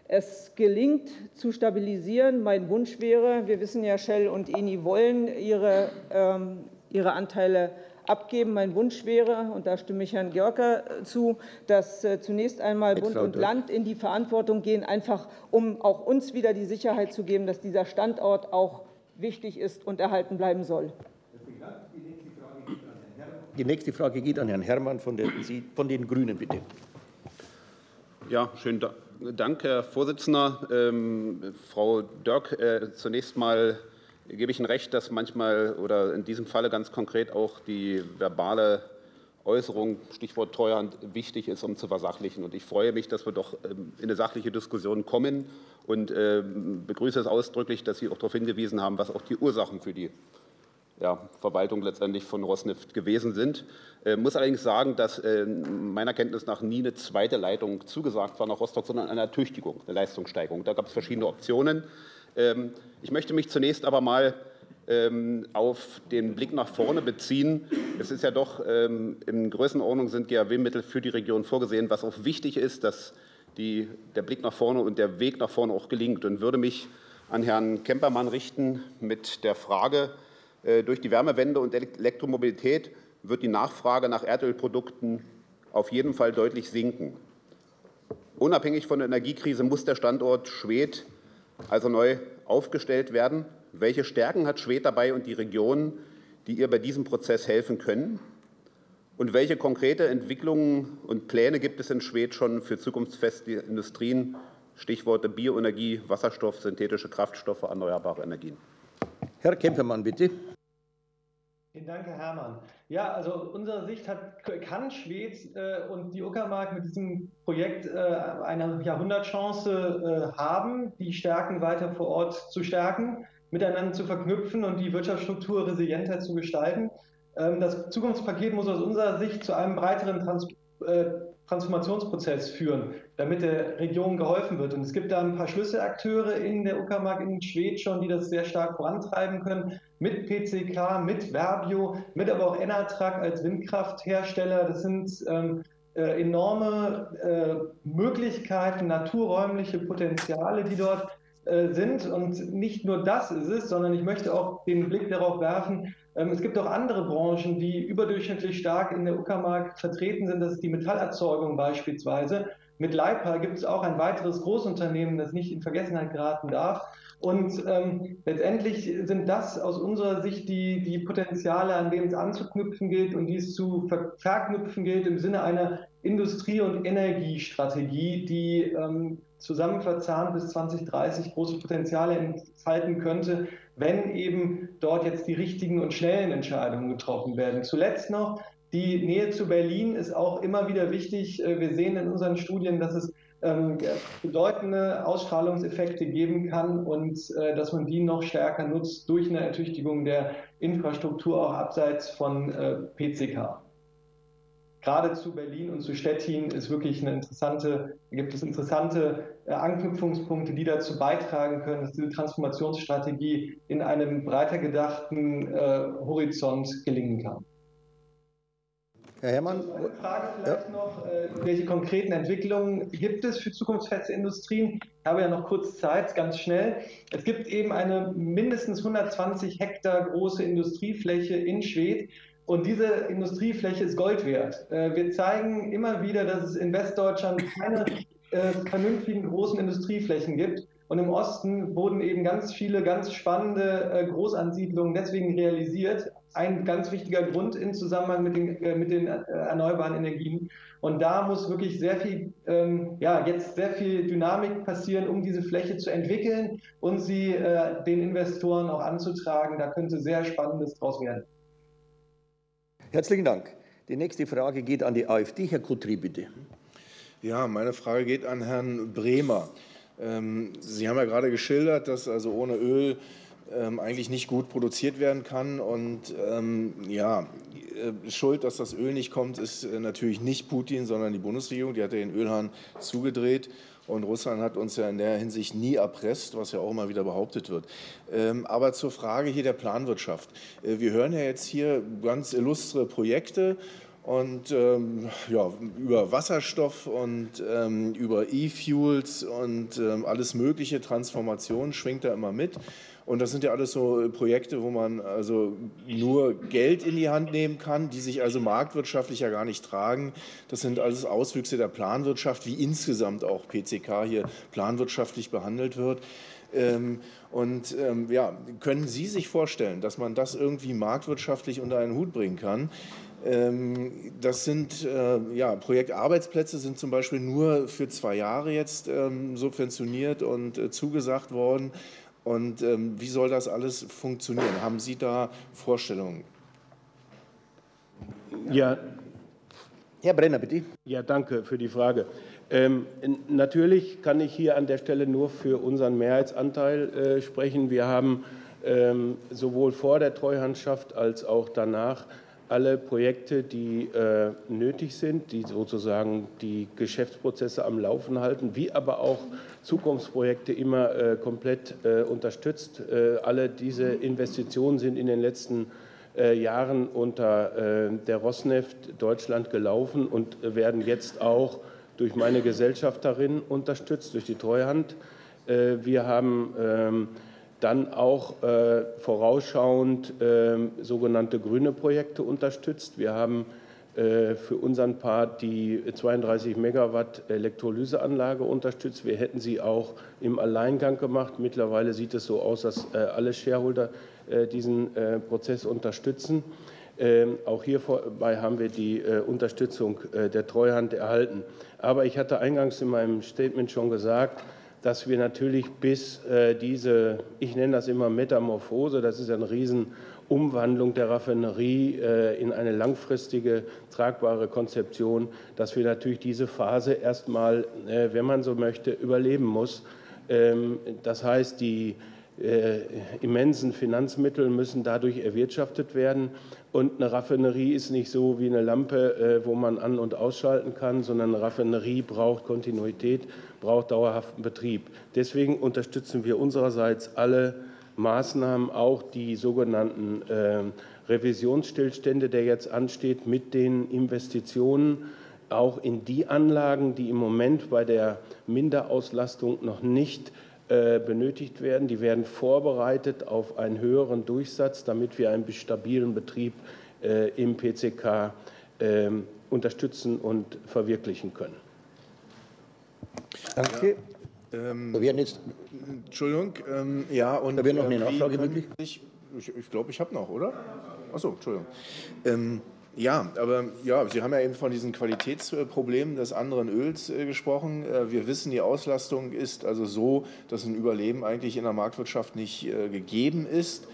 es gelingt, zu stabilisieren. Mein Wunsch wäre, wir wissen ja, Shell und Eni wollen ihre, ähm, ihre Anteile abgeben. Mein Wunsch wäre, und da stimme ich Herrn Görker zu, dass äh, zunächst einmal Bund und Land in die Verantwortung gehen, einfach um auch uns wieder die Sicherheit zu geben, dass dieser Standort auch wichtig ist und erhalten bleiben soll. Die nächste Frage geht an Herrn Herrmann von, der, von den Grünen, bitte. Ja, schönen Dank, Herr Vorsitzender. Ähm, Frau Dörk, äh, zunächst mal gebe ich Ihnen recht, dass manchmal oder in diesem Falle ganz konkret auch die verbale Äußerung, Stichwort Treuhand, wichtig ist, um zu versachlichen. Und ich freue mich, dass wir doch ähm, in eine sachliche Diskussion kommen und äh, begrüße es ausdrücklich, dass Sie auch darauf hingewiesen haben, was auch die Ursachen für die ja, Verwaltung letztendlich von Rosneft gewesen sind. Ich äh, muss allerdings sagen, dass äh, meiner Kenntnis nach nie eine zweite Leitung zugesagt war nach Rostock, sondern eine Ertüchtigung, eine Leistungssteigerung. Da gab es verschiedene Optionen. Ähm, ich möchte mich zunächst aber mal ähm, auf den Blick nach vorne beziehen. Es ist ja doch ähm, in Größenordnung sind GAW-Mittel für die Region vorgesehen, was auch wichtig ist, dass die, der Blick nach vorne und der Weg nach vorne auch gelingt. Und würde mich an Herrn Kempermann richten mit der Frage, durch die Wärmewende und Elektromobilität wird die Nachfrage nach Erdölprodukten auf jeden Fall deutlich sinken. Unabhängig von der Energiekrise muss der Standort Schwedt also neu aufgestellt werden. Welche Stärken hat Schwedt dabei und die Regionen, die ihr bei diesem Prozess helfen können? Und welche konkrete Entwicklungen und Pläne gibt es in Schwedt schon für zukunftsfeste Industrien, Stichworte Bioenergie, Wasserstoff, synthetische Kraftstoffe, erneuerbare Energien. Herr Kempermann, bitte. Vielen Dank, Herr Herrmann. Ja, also unserer Sicht hat, kann Schwed äh, und die Uckermark mit diesem Projekt äh, eine Jahrhundertchance äh, haben, die Stärken weiter vor Ort zu stärken, miteinander zu verknüpfen und die Wirtschaftsstruktur resilienter zu gestalten. Ähm, das Zukunftspaket muss aus unserer Sicht zu einem breiteren Trans äh, Transformationsprozess führen, damit der Region geholfen wird. Und es gibt da ein paar Schlüsselakteure in der Uckermark, in Schwed schon, die das sehr stark vorantreiben können, mit PCK, mit Verbio, mit aber auch Enatrac als Windkrafthersteller. Das sind ähm, äh, enorme äh, Möglichkeiten, naturräumliche Potenziale, die dort sind. Und nicht nur das ist es, sondern ich möchte auch den Blick darauf werfen, ähm, es gibt auch andere Branchen, die überdurchschnittlich stark in der Uckermark vertreten sind. Das ist die Metallerzeugung beispielsweise. Mit Leipa gibt es auch ein weiteres Großunternehmen, das nicht in Vergessenheit geraten darf. Und ähm, letztendlich sind das aus unserer Sicht die, die Potenziale, an denen es anzuknüpfen gilt und die es zu ver verknüpfen gilt im Sinne einer Industrie- und Energiestrategie, die ähm, zusammen verzahnt bis 2030 große Potenziale entfalten könnte, wenn eben dort jetzt die richtigen und schnellen Entscheidungen getroffen werden. Zuletzt noch, die Nähe zu Berlin ist auch immer wieder wichtig. Äh, wir sehen in unseren Studien, dass es ähm, bedeutende Ausstrahlungseffekte geben kann und äh, dass man die noch stärker nutzt durch eine Ertüchtigung der Infrastruktur auch abseits von äh, PCK gerade zu Berlin und zu Stettin ist wirklich eine interessante, gibt es interessante äh, Anknüpfungspunkte, die dazu beitragen können, dass diese Transformationsstrategie in einem breiter gedachten äh, Horizont gelingen kann. Herr Herrmann. Eine Frage vielleicht ja. noch, äh, welche konkreten Entwicklungen gibt es für zukunftsfeste Industrien? Ich habe ja noch kurz Zeit, ganz schnell. Es gibt eben eine mindestens 120 Hektar große Industriefläche in Schwedt, und diese Industriefläche ist Gold wert. Äh, wir zeigen immer wieder, dass es in Westdeutschland keine äh, vernünftigen großen Industrieflächen gibt. Und im Osten wurden eben ganz viele ganz spannende äh, Großansiedlungen deswegen realisiert. Ein ganz wichtiger Grund im Zusammenhang mit den, mit den erneuerbaren Energien. Und da muss wirklich sehr viel, ähm, ja, jetzt sehr viel Dynamik passieren, um diese Fläche zu entwickeln und sie äh, den Investoren auch anzutragen. Da könnte sehr Spannendes draus werden. Herzlichen Dank. Die nächste Frage geht an die AfD. Herr Kutri, bitte. Ja, meine Frage geht an Herrn Bremer. Ähm, Sie haben ja gerade geschildert, dass also ohne Öl ähm, eigentlich nicht gut produziert werden kann. Und ähm, ja, äh, Schuld, dass das Öl nicht kommt, ist äh, natürlich nicht Putin, sondern die Bundesregierung. Die hat ja den Ölhahn zugedreht. Und Russland hat uns ja in der Hinsicht nie erpresst, was ja auch immer wieder behauptet wird. Ähm, aber zur Frage hier der Planwirtschaft. Äh, wir hören ja jetzt hier ganz illustre Projekte und ähm, ja, über Wasserstoff und ähm, über E-Fuels und ähm, alles mögliche Transformation schwingt da immer mit. Und das sind ja alles so Projekte, wo man also nur Geld in die Hand nehmen kann, die sich also marktwirtschaftlich ja gar nicht tragen. Das sind alles Auswüchse der Planwirtschaft, wie insgesamt auch PCK hier planwirtschaftlich behandelt wird. Ähm, und ähm, ja, können Sie sich vorstellen, dass man das irgendwie marktwirtschaftlich unter einen Hut bringen kann? Ähm, das sind äh, ja, Projektarbeitsplätze sind zum Beispiel nur für zwei Jahre jetzt subventioniert und äh, zugesagt worden. Und ähm, wie soll das alles funktionieren? Haben Sie da Vorstellungen? Ja. Herr Brenner, bitte. Ja, danke für die Frage. Ähm, natürlich kann ich hier an der Stelle nur für unseren Mehrheitsanteil äh, sprechen. Wir haben ähm, sowohl vor der Treuhandschaft als auch danach alle Projekte, die äh, nötig sind, die sozusagen die Geschäftsprozesse am Laufen halten, wie aber auch Zukunftsprojekte immer äh, komplett äh, unterstützt. Äh, alle diese Investitionen sind in den letzten äh, Jahren unter äh, der Rosneft Deutschland gelaufen und werden jetzt auch durch meine Gesellschafterin unterstützt, durch die Treuhand. wir haben ähm, dann auch äh, vorausschauend äh, sogenannte grüne Projekte unterstützt. Wir haben äh, für unseren Part die 32 Megawatt Elektrolyseanlage unterstützt. Wir hätten sie auch im Alleingang gemacht. Mittlerweile sieht es so aus, dass äh, alle Shareholder äh, diesen äh, Prozess unterstützen. Ähm, auch hierbei haben wir die Unterstützung der Treuhand erhalten. Aber ich hatte eingangs in meinem Statement schon gesagt, dass wir natürlich bis äh, diese, ich nenne das immer Metamorphose, das ist eine Riesenumwandlung der Raffinerie äh, in eine langfristige, tragbare Konzeption, dass wir natürlich diese Phase erstmal, äh, wenn man so möchte, überleben muss. Ähm, das heißt, die äh, immensen Finanzmittel müssen dadurch erwirtschaftet werden. Und eine Raffinerie ist nicht so wie eine Lampe, äh, wo man an- und ausschalten kann, sondern eine Raffinerie braucht Kontinuität, braucht dauerhaften Betrieb. Deswegen unterstützen wir unsererseits alle Maßnahmen, auch die sogenannten äh, Revisionsstillstände, der jetzt ansteht, mit den Investitionen auch in die Anlagen, die im Moment bei der Minderauslastung noch nicht benötigt werden. Die werden vorbereitet auf einen höheren Durchsatz, damit wir einen stabilen Betrieb äh, im PCK ähm, unterstützen und verwirklichen können. Danke. Ja, ähm, wir werden jetzt Entschuldigung, ähm, ja, und. Da wäre noch eine äh, Nachfrage möglich? Ich, ich, ich glaube, ich habe noch, oder? Achso, Entschuldigung. Ähm, ja, aber ja, Sie haben ja eben von diesen Qualitätsproblemen des anderen Öls äh, gesprochen. Äh, wir wissen, die Auslastung ist also so, dass ein Überleben eigentlich in der Marktwirtschaft nicht äh, gegeben ist.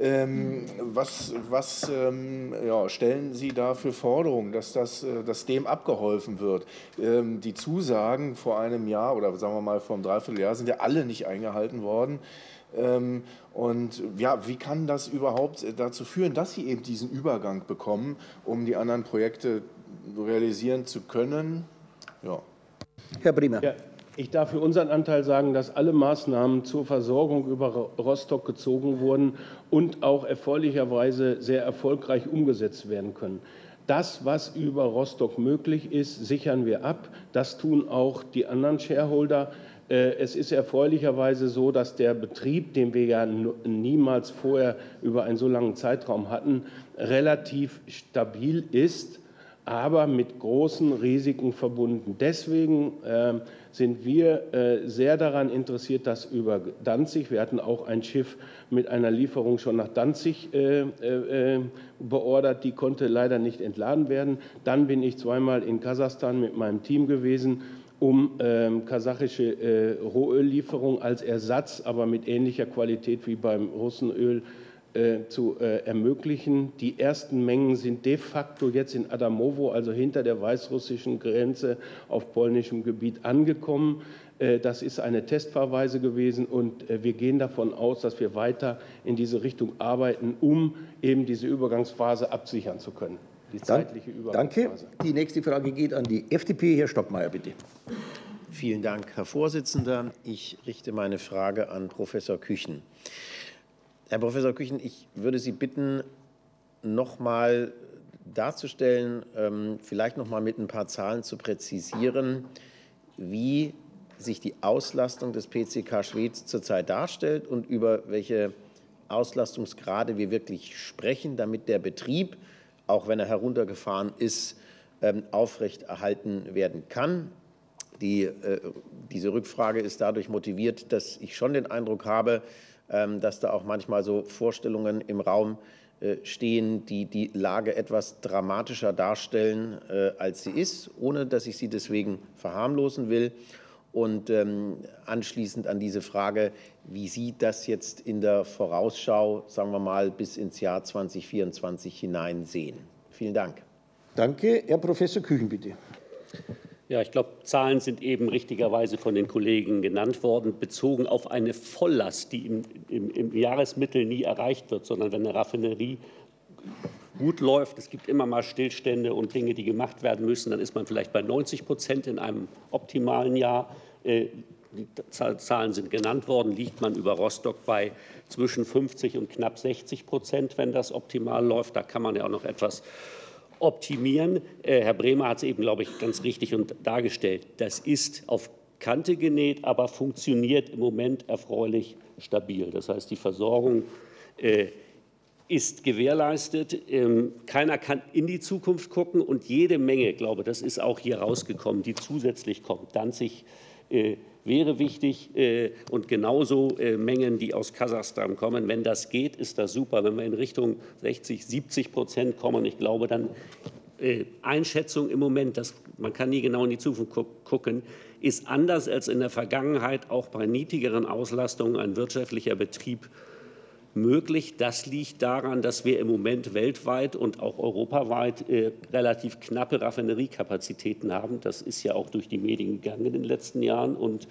Ähm, was, was ähm, ja, stellen Sie da für Forderungen, dass, das, äh, dass dem abgeholfen wird? Ähm, die Zusagen vor einem Jahr oder sagen wir mal vor einem Dreivierteljahr sind ja alle nicht eingehalten worden. Ähm, und ja, wie kann das überhaupt dazu führen, dass Sie eben diesen Übergang bekommen, um die anderen Projekte realisieren zu können? Ja. Herr Bremer. Ja, ich darf für unseren Anteil sagen, dass alle Maßnahmen zur Versorgung über Rostock gezogen wurden und auch erfreulicherweise sehr erfolgreich umgesetzt werden können. Das, was über Rostock möglich ist, sichern wir ab. Das tun auch die anderen Shareholder. Äh, es ist erfreulicherweise so, dass der Betrieb, den wir ja niemals vorher über einen so langen Zeitraum hatten, relativ stabil ist, aber mit großen Risiken verbunden. Deswegen ähm, sind wir äh, sehr daran interessiert, dass über Danzig, wir hatten auch ein Schiff mit einer Lieferung schon nach Danzig äh, beordert, die konnte leider nicht entladen werden. Dann bin ich zweimal in Kasachstan mit meinem Team gewesen um ähm, kasachische äh, Rohöllieferung als Ersatz, aber mit ähnlicher Qualität wie beim Russenöl äh, zu äh, ermöglichen. Die ersten Mengen sind de facto jetzt in Adamowo, also hinter der weißrussischen Grenze auf polnischem Gebiet, angekommen. Äh, das ist eine Testfahrweise gewesen und äh, wir gehen davon aus, dass wir weiter in diese Richtung arbeiten, um eben diese Übergangsphase absichern zu können die zeitliche Danke. Die nächste Frage geht an die FDP. Herr Stockmeier, bitte. Vielen Dank, Herr Vorsitzender. Ich richte meine Frage an Professor Küchen. Herr Professor Küchen, ich würde Sie bitten, noch mal darzustellen, ähm, vielleicht noch mal mit ein paar Zahlen zu präzisieren, wie sich die Auslastung des PCK Schwedt zurzeit darstellt und über welche Auslastungsgrade wir wirklich sprechen, damit der Betrieb auch wenn er heruntergefahren ist, ähm, aufrechterhalten werden kann. Die, äh, diese Rückfrage ist dadurch motiviert, dass ich schon den Eindruck habe, ähm, dass da auch manchmal so Vorstellungen im Raum äh, stehen, die die Lage etwas dramatischer darstellen, äh, als sie ist, ohne dass ich sie deswegen verharmlosen will. Und ähm, anschließend an diese Frage, wie Sie das jetzt in der Vorausschau, sagen wir mal, bis ins Jahr 2024 hinein sehen. Vielen Dank. Danke. Herr Professor Küchen, bitte. Ja, ich glaube, Zahlen sind eben richtigerweise von den Kollegen genannt worden, bezogen auf eine Volllast, die im, im, im Jahresmittel nie erreicht wird, sondern wenn eine Raffinerie gut läuft, es gibt immer mal Stillstände und Dinge, die gemacht werden müssen, dann ist man vielleicht bei 90 Prozent in einem optimalen Jahr. Äh, die Zahlen sind genannt worden, liegt man über Rostock bei zwischen 50 und knapp 60 Prozent, wenn das optimal läuft. Da kann man ja auch noch etwas optimieren. Äh, Herr Bremer hat es eben, glaube ich, ganz richtig und dargestellt. Das ist auf Kante genäht, aber funktioniert im Moment erfreulich stabil. Das heißt, die Versorgung äh, ist gewährleistet. Ähm, keiner kann in die Zukunft gucken und jede Menge, glaube das ist auch hier rausgekommen, die zusätzlich kommt. Danzig äh, wäre wichtig äh, und genauso äh, Mengen, die aus Kasachstan kommen. Wenn das geht, ist das super. Wenn wir in Richtung 60, 70 Prozent kommen, ich glaube, dann Einschätzung im Moment, dass man kann nie genau in die Zukunft gucken, ist anders als in der Vergangenheit auch bei niedrigeren Auslastungen ein wirtschaftlicher Betrieb möglich. Das liegt daran, dass wir im Moment weltweit und auch europaweit äh, relativ knappe Raffineriekapazitäten haben. Das ist ja auch durch die Medien gegangen in den letzten Jahren. Und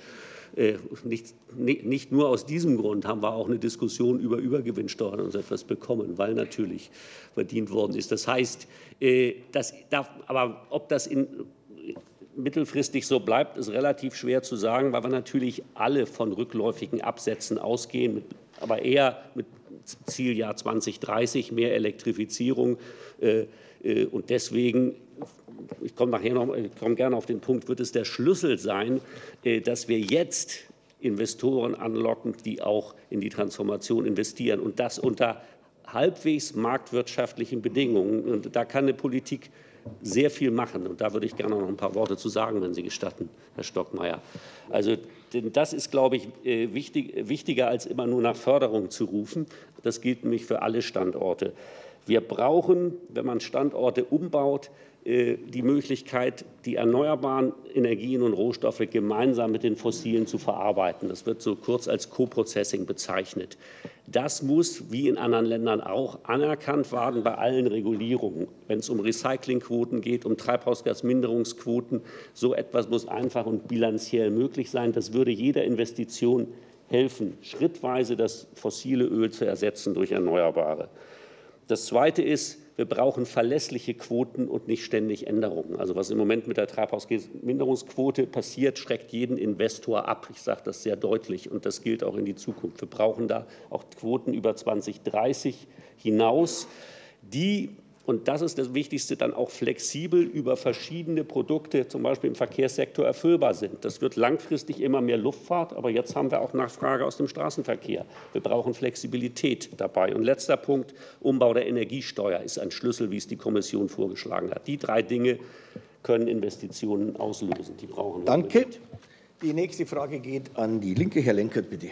äh, nicht, nicht, nur aus diesem Grund haben wir auch eine Diskussion über Übergewinnsteuern und so etwas bekommen, weil natürlich verdient worden ist. Das heißt, äh, das darf, aber ob das in mittelfristig so bleibt, ist relativ schwer zu sagen, weil wir natürlich alle von rückläufigen Absätzen ausgehen, aber eher mit Zieljahr 2030 mehr Elektrifizierung. Äh, äh, und deswegen, ich komme nachher noch, ich komme gerne auf den Punkt, wird es der Schlüssel sein, äh, dass wir jetzt Investoren anlocken, die auch in die Transformation investieren und das unter halbwegs marktwirtschaftlichen Bedingungen. Und da kann eine Politik sehr viel machen. Und da würde ich gerne noch ein paar Worte zu sagen, wenn Sie gestatten, Herr Stockmeier. Also denn das ist, glaube ich, äh, wichtig, wichtiger als immer nur nach Förderung zu rufen. Das gilt nämlich für alle Standorte. Wir brauchen, wenn man Standorte umbaut, die Möglichkeit, die erneuerbaren Energien und Rohstoffe gemeinsam mit den fossilen zu verarbeiten. Das wird so kurz als Co-Processing bezeichnet. Das muss, wie in anderen Ländern auch, anerkannt werden bei allen Regulierungen. Wenn es um Recyclingquoten geht, um Treibhausgasminderungsquoten, so etwas muss einfach und bilanziell möglich sein. Das würde jeder Investition helfen, schrittweise das fossile Öl zu ersetzen durch Erneuerbare. Das Zweite ist, wir brauchen verlässliche Quoten und nicht ständig Änderungen. Also was im Moment mit der Treibhausgasminderungsquote passiert, schreckt jeden Investor ab. Ich sage das sehr deutlich und das gilt auch in die Zukunft. Wir brauchen da auch Quoten über 2030 hinaus, die und das ist das Wichtigste, dann auch flexibel über verschiedene Produkte, zum Beispiel im Verkehrssektor, erfüllbar sind. Das wird langfristig immer mehr Luftfahrt, aber jetzt haben wir auch Nachfrage aus dem Straßenverkehr. Wir brauchen Flexibilität dabei. Und letzter Punkt, Umbau der Energiesteuer ist ein Schlüssel, wie es die Kommission vorgeschlagen hat. Die drei Dinge können Investitionen auslösen. Die brauchen wir. Danke. Die nächste Frage geht an die Linke. Herr Lenkert, bitte.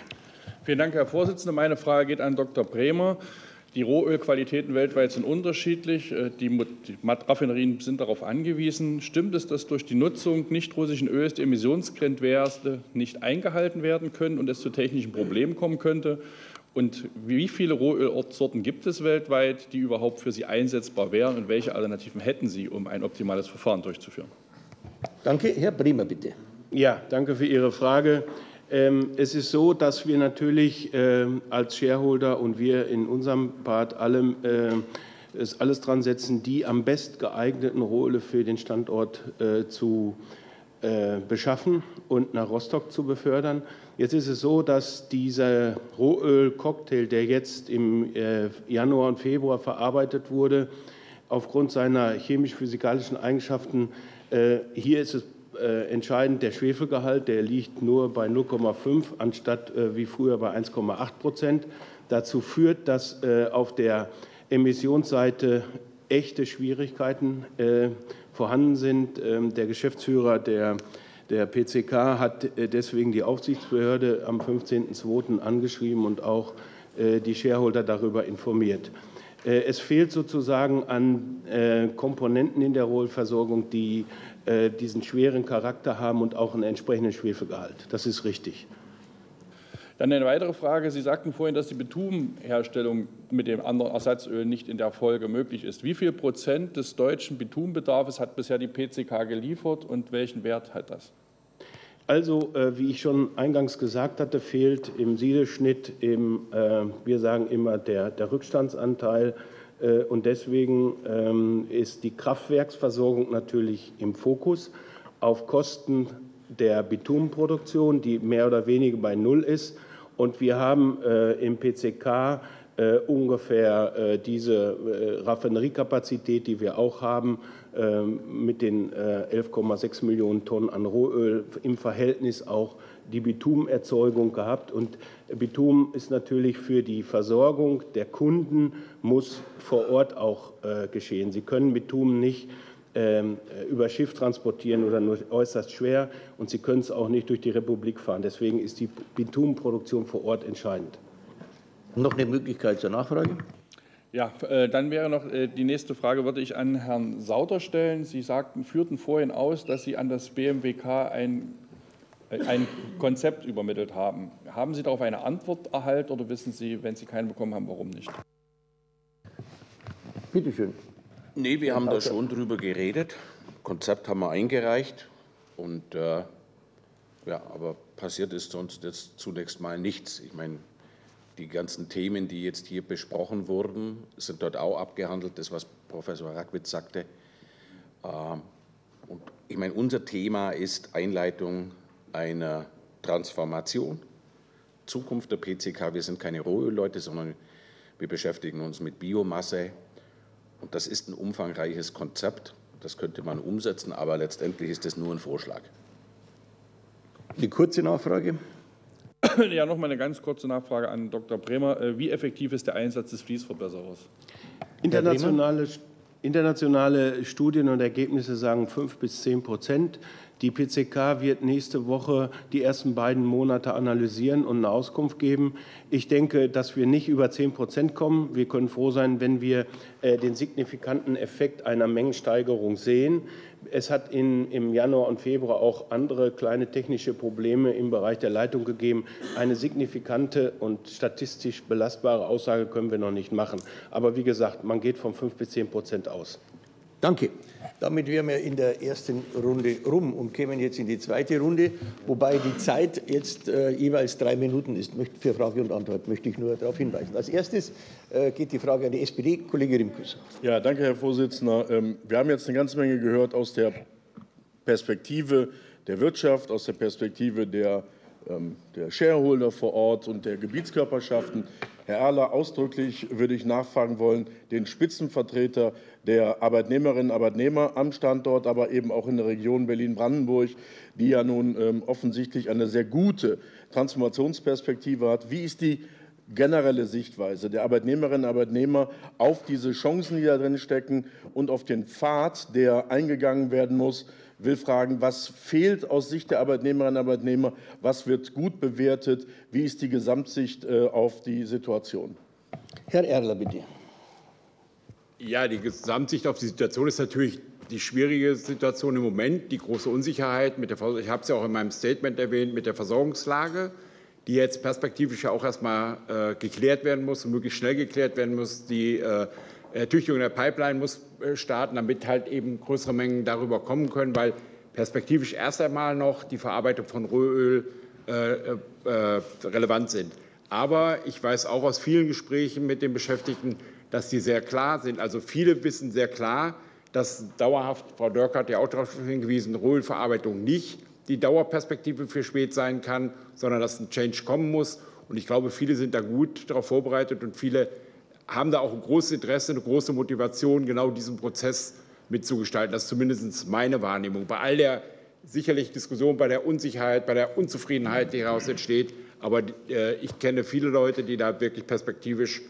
Vielen Dank, Herr Vorsitzender. Meine Frage geht an Dr. Bremer. Die Rohölqualitäten weltweit sind unterschiedlich. Äh, die Raffinerien sind darauf angewiesen. Stimmt es, dass durch die Nutzung nicht russischen Öls die Emissionsgrenzwerte nicht eingehalten werden können und es zu technischen Problemen kommen könnte? Und wie viele Rohölsorten gibt es weltweit, die überhaupt für Sie einsetzbar wären? Und welche Alternativen hätten Sie, um ein optimales Verfahren durchzuführen? Danke. Herr Bremer, bitte. Ja, danke für Ihre Frage. Ähm, es ist so, dass wir natürlich ähm, als Shareholder und wir in unserem Part allem ähm, es alles dran setzen, die am best geeigneten Rohöle für den Standort äh, zu äh, beschaffen und nach Rostock zu befördern. Jetzt ist es so, dass dieser Rohöl-Cocktail, der jetzt im äh, Januar und Februar verarbeitet wurde, aufgrund seiner chemisch-physikalischen Eigenschaften, hier ist es äh, entscheidend der Schwefelgehalt, der liegt nur bei 0,5 anstatt äh, wie früher bei 1,8 Prozent. Dazu führt, dass äh, auf der Emissionsseite echte Schwierigkeiten vorhanden sind. Ähm, der Geschäftsführer der, der PCK hat deswegen die Aufsichtsbehörde am 15.02. angeschrieben und auch die Shareholder darüber informiert. Es fehlt sozusagen an Komponenten in der Rohölversorgung, die äh, diesen schweren Charakter haben und auch einen entsprechenden Schwefelgehalt. Das ist richtig. Dann eine weitere Frage. Sie sagten vorhin, dass die Bitumenherstellung mit dem anderen Ersatzöl nicht in der Folge möglich ist. Wie viel Prozent des deutschen Bitumenbedarfs hat bisher die PCK geliefert und welchen Wert hat das? Also, äh, wie ich schon eingangs gesagt hatte, fehlt im Siedeschnitt, im, äh, wir sagen immer, der, der Rückstandsanteil und deswegen ähm, ist die Kraftwerksversorgung natürlich im Fokus auf Kosten der Bitumenproduktion, die mehr oder weniger bei Null ist. Und wir haben äh, im PCK äh, ungefähr diese Raffineriekapazität, die wir auch haben, mit den 11,6 Millionen Tonnen an Rohöl im Verhältnis auch die Bitumenerzeugung gehabt. Und Bitumen ist natürlich für die Versorgung der Kunden, muss vor Ort auch äh, geschehen. Sie können Bitumen nicht ähm, über Schiff transportieren oder nur äußerst schwer und Sie können es auch nicht durch die Republik fahren. Deswegen ist die Bitumenproduktion vor Ort entscheidend. Noch eine Möglichkeit zur Nachfrage? Ja, äh, dann wäre noch äh, die nächste Frage, würde ich an Herrn Sauter stellen. Sie sagten, führten vorhin aus, dass Sie an das BMWK ein ein Konzept übermittelt haben. Haben Sie darauf eine Antwort erhalten oder wissen Sie, wenn Sie keinen bekommen haben, warum nicht? Bitte schön. Nee, wir haben da schon drüber geredet. Konzept haben wir eingereicht. Und äh, ja, aber passiert ist sonst jetzt zunächst mal nichts. Ich meine, die ganzen Themen, die jetzt hier besprochen wurden, sind dort auch abgehandelt, das, was Professor Rackwitz sagte. Ähm, und ich meine, unser Thema ist Einleitung einer Transformation, Zukunft der PCK. Wir sind keine Rohölleute, sondern wir beschäftigen uns mit Biomasse. Und das ist ein umfangreiches Konzept. Das könnte man umsetzen, aber letztendlich ist das nur ein Vorschlag. Die kurze Nachfrage. Ja, noch mal eine ganz kurze Nachfrage an Dr. Bremer. Äh, wie effektiv ist der Einsatz des Fließverbesserers? Internationale, internationale Studien und Ergebnisse sagen 5 bis 10 Prozent. Die PCK wird nächste Woche die ersten beiden Monate analysieren und eine Auskunft geben. Ich denke, dass wir nicht über 10 Prozent kommen. Wir können froh sein, wenn wir äh, den signifikanten Effekt einer Mengensteigerung sehen. Es hat in, im Januar und Februar auch andere kleine technische Probleme im Bereich der Leitung gegeben. Eine signifikante und statistisch belastbare Aussage können wir noch nicht machen. Aber wie gesagt, man geht von 5 bis 10 Prozent aus. Danke. Damit wären wir in der ersten Runde rum und kämen jetzt in die zweite Runde, wobei die Zeit jetzt äh, jeweils drei Minuten ist. Für Frage und Antwort möchte ich nur darauf hinweisen. Als erstes äh, geht die Frage an die SPD, Kollege Rimkus. Ja, danke, Herr Vorsitzender. Ähm, wir haben jetzt eine ganze Menge gehört aus der Perspektive der Wirtschaft, aus der Perspektive der, ähm, der Shareholder vor Ort und der Gebietskörperschaften. Herr Erler, ausdrücklich würde ich nachfragen wollen, den Spitzenvertreter der Arbeitnehmerinnen und Arbeitnehmer am Standort, aber eben auch in der Region Berlin-Brandenburg, die ja nun ähm, offensichtlich eine sehr gute Transformationsperspektive hat. Wie ist die generelle Sichtweise der Arbeitnehmerinnen und Arbeitnehmer auf diese Chancen, die da drin stecken und auf den Pfad, der eingegangen werden muss, will fragen, was fehlt aus Sicht der Arbeitnehmerinnen und Arbeitnehmer, was wird gut bewertet, wie ist die Gesamtsicht äh, auf die Situation? Herr Erler, bitte. Ja, die Gesamtsicht auf die Situation ist natürlich die schwierige Situation im Moment, die große Unsicherheit mit der, ich habe es ja auch in meinem Statement erwähnt, mit der Versorgungslage, die jetzt perspektivisch ja auch erstmal äh, geklärt werden muss und möglichst schnell geklärt werden muss. Die äh, Ertüchtigung der Pipeline muss äh, starten, damit halt eben größere Mengen darüber kommen können, weil perspektivisch erst einmal noch die Verarbeitung von Rohöl äh, äh, relevant sind. Aber ich weiß auch aus vielen Gesprächen mit den Beschäftigten, dass die sehr klar sind. Also viele wissen sehr klar, dass dauerhaft, Frau Dörk hat ja auch darauf hingewiesen, Rohölverarbeitung nicht die Dauerperspektive für spät sein kann, sondern dass ein Change kommen muss. Und ich glaube, viele sind da gut darauf vorbereitet und viele haben da auch ein großes Interesse, eine große Motivation, genau diesen Prozess mitzugestalten. Das ist zumindest meine Wahrnehmung. Bei all der sicherlich Diskussion, bei der Unsicherheit, bei der Unzufriedenheit, die daraus entsteht. Aber äh, ich kenne viele Leute, die da wirklich perspektivisch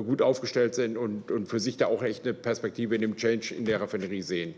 gut aufgestellt sind und, und für sich da auch echt eine Perspektive in dem Change in der Raffinerie sehen.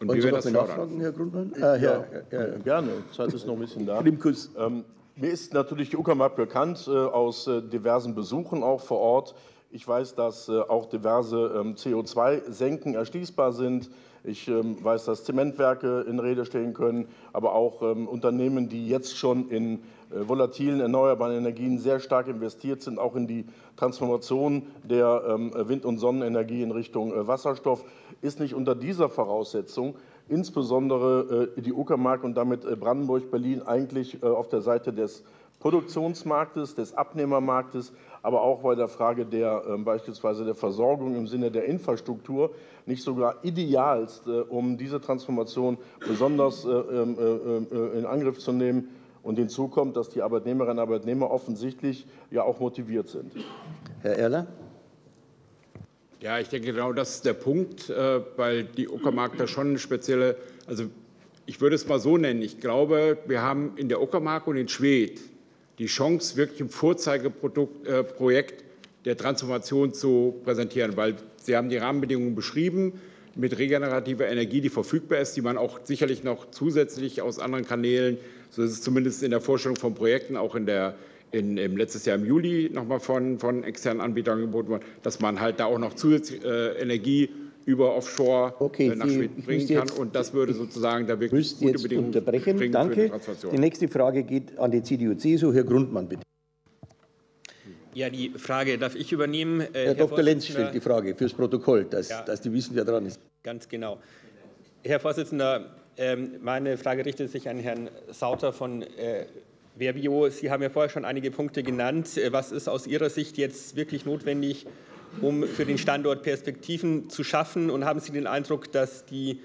Und Wollen wie wir das fördern? Herr Grundmann? Äh, ja, ja, ja, gerne. Zeit ist noch ein bisschen da. Ähm, mir ist natürlich die Uckermark bekannt äh, aus äh, diversen Besuchen auch vor Ort. Ich weiß, dass äh, auch diverse ähm, CO2-Senken erschließbar sind. Ich ähm, weiß, dass Zementwerke in Rede stehen können, aber auch ähm, Unternehmen, die jetzt schon in äh, volatilen erneuerbaren Energien sehr stark investiert sind, auch in die Transformation der ähm, Wind- und Sonnenenergie in Richtung äh, Wasserstoff, ist nicht unter dieser Voraussetzung insbesondere äh, die Uckermark und damit Brandenburg, Berlin eigentlich auf der Seite des Produktionsmarktes, des Abnehmermarktes, aber auch bei der Frage der äh, beispielsweise der Versorgung im Sinne der Infrastruktur nicht sogar idealst, äh, um diese Transformation besonders äh, ähm, äh, äh, in Angriff zu nehmen. Und hinzu kommt, dass die Arbeitnehmerinnen und Arbeitnehmer offensichtlich ja auch motiviert sind. Herr Erler? Ja, ich denke, genau das ist der Punkt, äh, weil die Uckermark da schon eine spezielle, also ich würde es mal so nennen, ich glaube, wir haben in der Uckermark und in Schwedt die Chance, wirklich ein Vorzeigeprojekt der Transformation zu präsentieren, weil Sie haben die Rahmenbedingungen beschrieben mit regenerativer Energie, die verfügbar ist, die man auch sicherlich noch zusätzlich aus anderen Kanälen, so ist es zumindest in der Vorstellung von Projekten, auch in der in, im letztes Jahr im Juli nochmal von, von externen Anbietern angeboten worden, dass man halt da auch noch zusätzlich äh, Energie über Offshore okay, nach Schweden bringen kann. Und das würde sozusagen da wirklich gute jetzt Bedingungen unterbrechen. Danke. Die, die nächste Frage geht an die CDU-CSU. Herr Grundmann, bitte. Ja, die Frage darf ich übernehmen. Äh, Herr, Herr Dr. Lenz stellt die Frage fürs Protokoll, dass, ja, dass die wissen, wer dran ist. Ganz genau. Herr Vorsitzender, ähm, meine Frage richtet sich an Herrn Sauter von äh, Verbio. Sie haben ja vorher schon einige Punkte genannt. Äh, was ist aus Ihrer Sicht jetzt wirklich notwendig, um für den Standort Perspektiven zu schaffen? Und haben Sie den Eindruck, dass die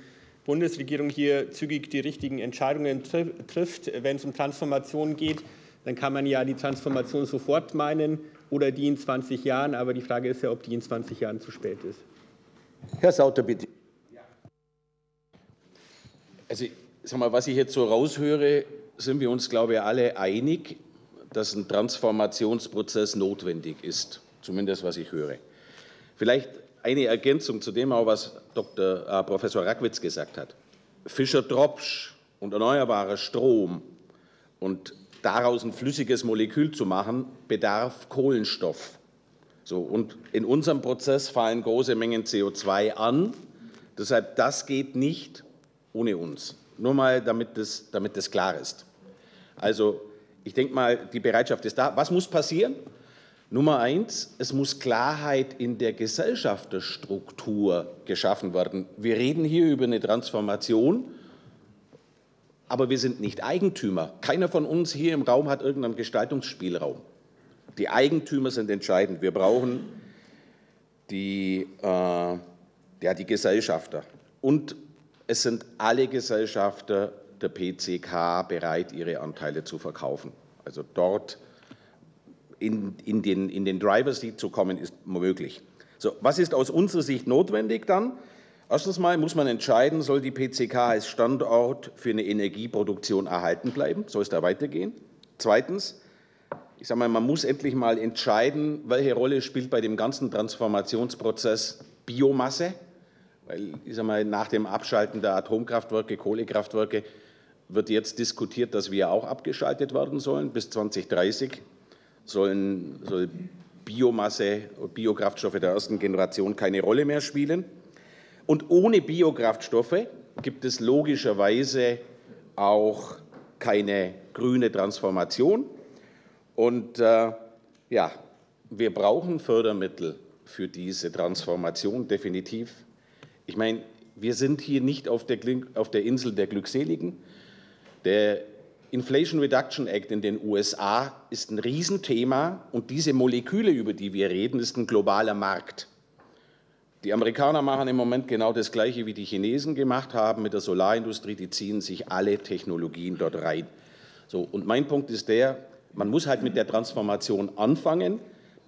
Bundesregierung hier zügig die richtigen Entscheidungen trifft, wenn es um Transformation geht? Dann kann man ja die Transformation sofort meinen oder die in 20 Jahren. Aber die Frage ist ja, ob die in 20 Jahren zu spät ist. Herr Sauter, bitte. Also, sag mal, was ich jetzt so raushöre, sind wir uns, glaube ich, alle einig, dass ein Transformationsprozess notwendig ist. Zumindest, was ich höre. Vielleicht eine Ergänzung zu dem, auch was Dr. Äh, Professor Rackwitz gesagt hat. Fischer-Tropsch und erneuerbarer Strom und daraus ein flüssiges Molekül zu machen, bedarf Kohlenstoff. So, und in unserem Prozess fallen große Mengen CO2 an. Deshalb, das geht nicht ohne uns. Nur mal, damit das, damit das klar ist. Also, ich denke mal, die Bereitschaft ist da. Was muss passieren? Nummer eins, es muss Klarheit in der Gesellschafterstruktur geschaffen werden. Wir reden hier über eine Transformation aber wir sind nicht Eigentümer. Keiner von uns hier im Raum hat irgendeinen Gestaltungsspielraum. Die Eigentümer sind entscheidend. Wir brauchen die, äh, ja, die Gesellschafter. Und es sind alle Gesellschafter der PCK bereit, ihre Anteile zu verkaufen. Also dort in, in, den, in den Driver Seat zu kommen, ist möglich. So, was ist aus unserer Sicht notwendig dann? Erstens mal muss man entscheiden, soll die PCK als Standort für eine Energieproduktion erhalten bleiben? Soll es da weitergehen? Zweitens, ich sage mal, man muss endlich mal entscheiden, welche Rolle spielt bei dem ganzen Transformationsprozess Biomasse? Weil, ich sage mal, nach dem Abschalten der Atomkraftwerke, Kohlekraftwerke wird jetzt diskutiert, dass wir auch abgeschaltet werden sollen. Bis 2030 sollen, soll Biomasse, Biokraftstoffe der ersten Generation keine Rolle mehr spielen. Und ohne Biokraftstoffe gibt es logischerweise auch keine grüne Transformation. Und äh, ja, wir brauchen Fördermittel für diese Transformation definitiv. Ich meine, wir sind hier nicht auf der, auf der Insel der Glückseligen. Der Inflation Reduction Act in den USA ist ein Riesenthema und diese Moleküle, über die wir reden, ist ein globaler Markt. Die Amerikaner machen im Moment genau das Gleiche, wie die Chinesen gemacht haben mit der Solarindustrie. Die ziehen sich alle Technologien dort rein. So, und mein Punkt ist der, man muss halt mit der Transformation anfangen.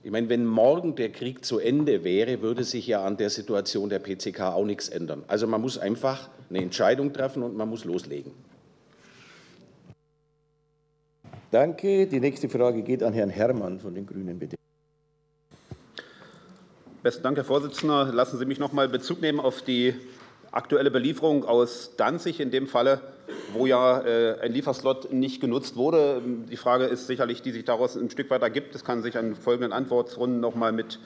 Ich meine, wenn morgen der Krieg zu Ende wäre, würde sich ja an der Situation der PCK auch nichts ändern. Also man muss einfach eine Entscheidung treffen und man muss loslegen. Danke. Die nächste Frage geht an Herrn Herrmann von den Grünen, bitte. Besten Dank, Herr Vorsitzender. Lassen Sie mich noch mal Bezug nehmen auf die aktuelle Belieferung aus Danzig in dem Falle, wo ja äh, ein Lieferslot nicht genutzt wurde. Die Frage ist sicherlich, die sich daraus ein Stück weit ergibt. Es kann sich an folgenden Antwortrunden noch mal mit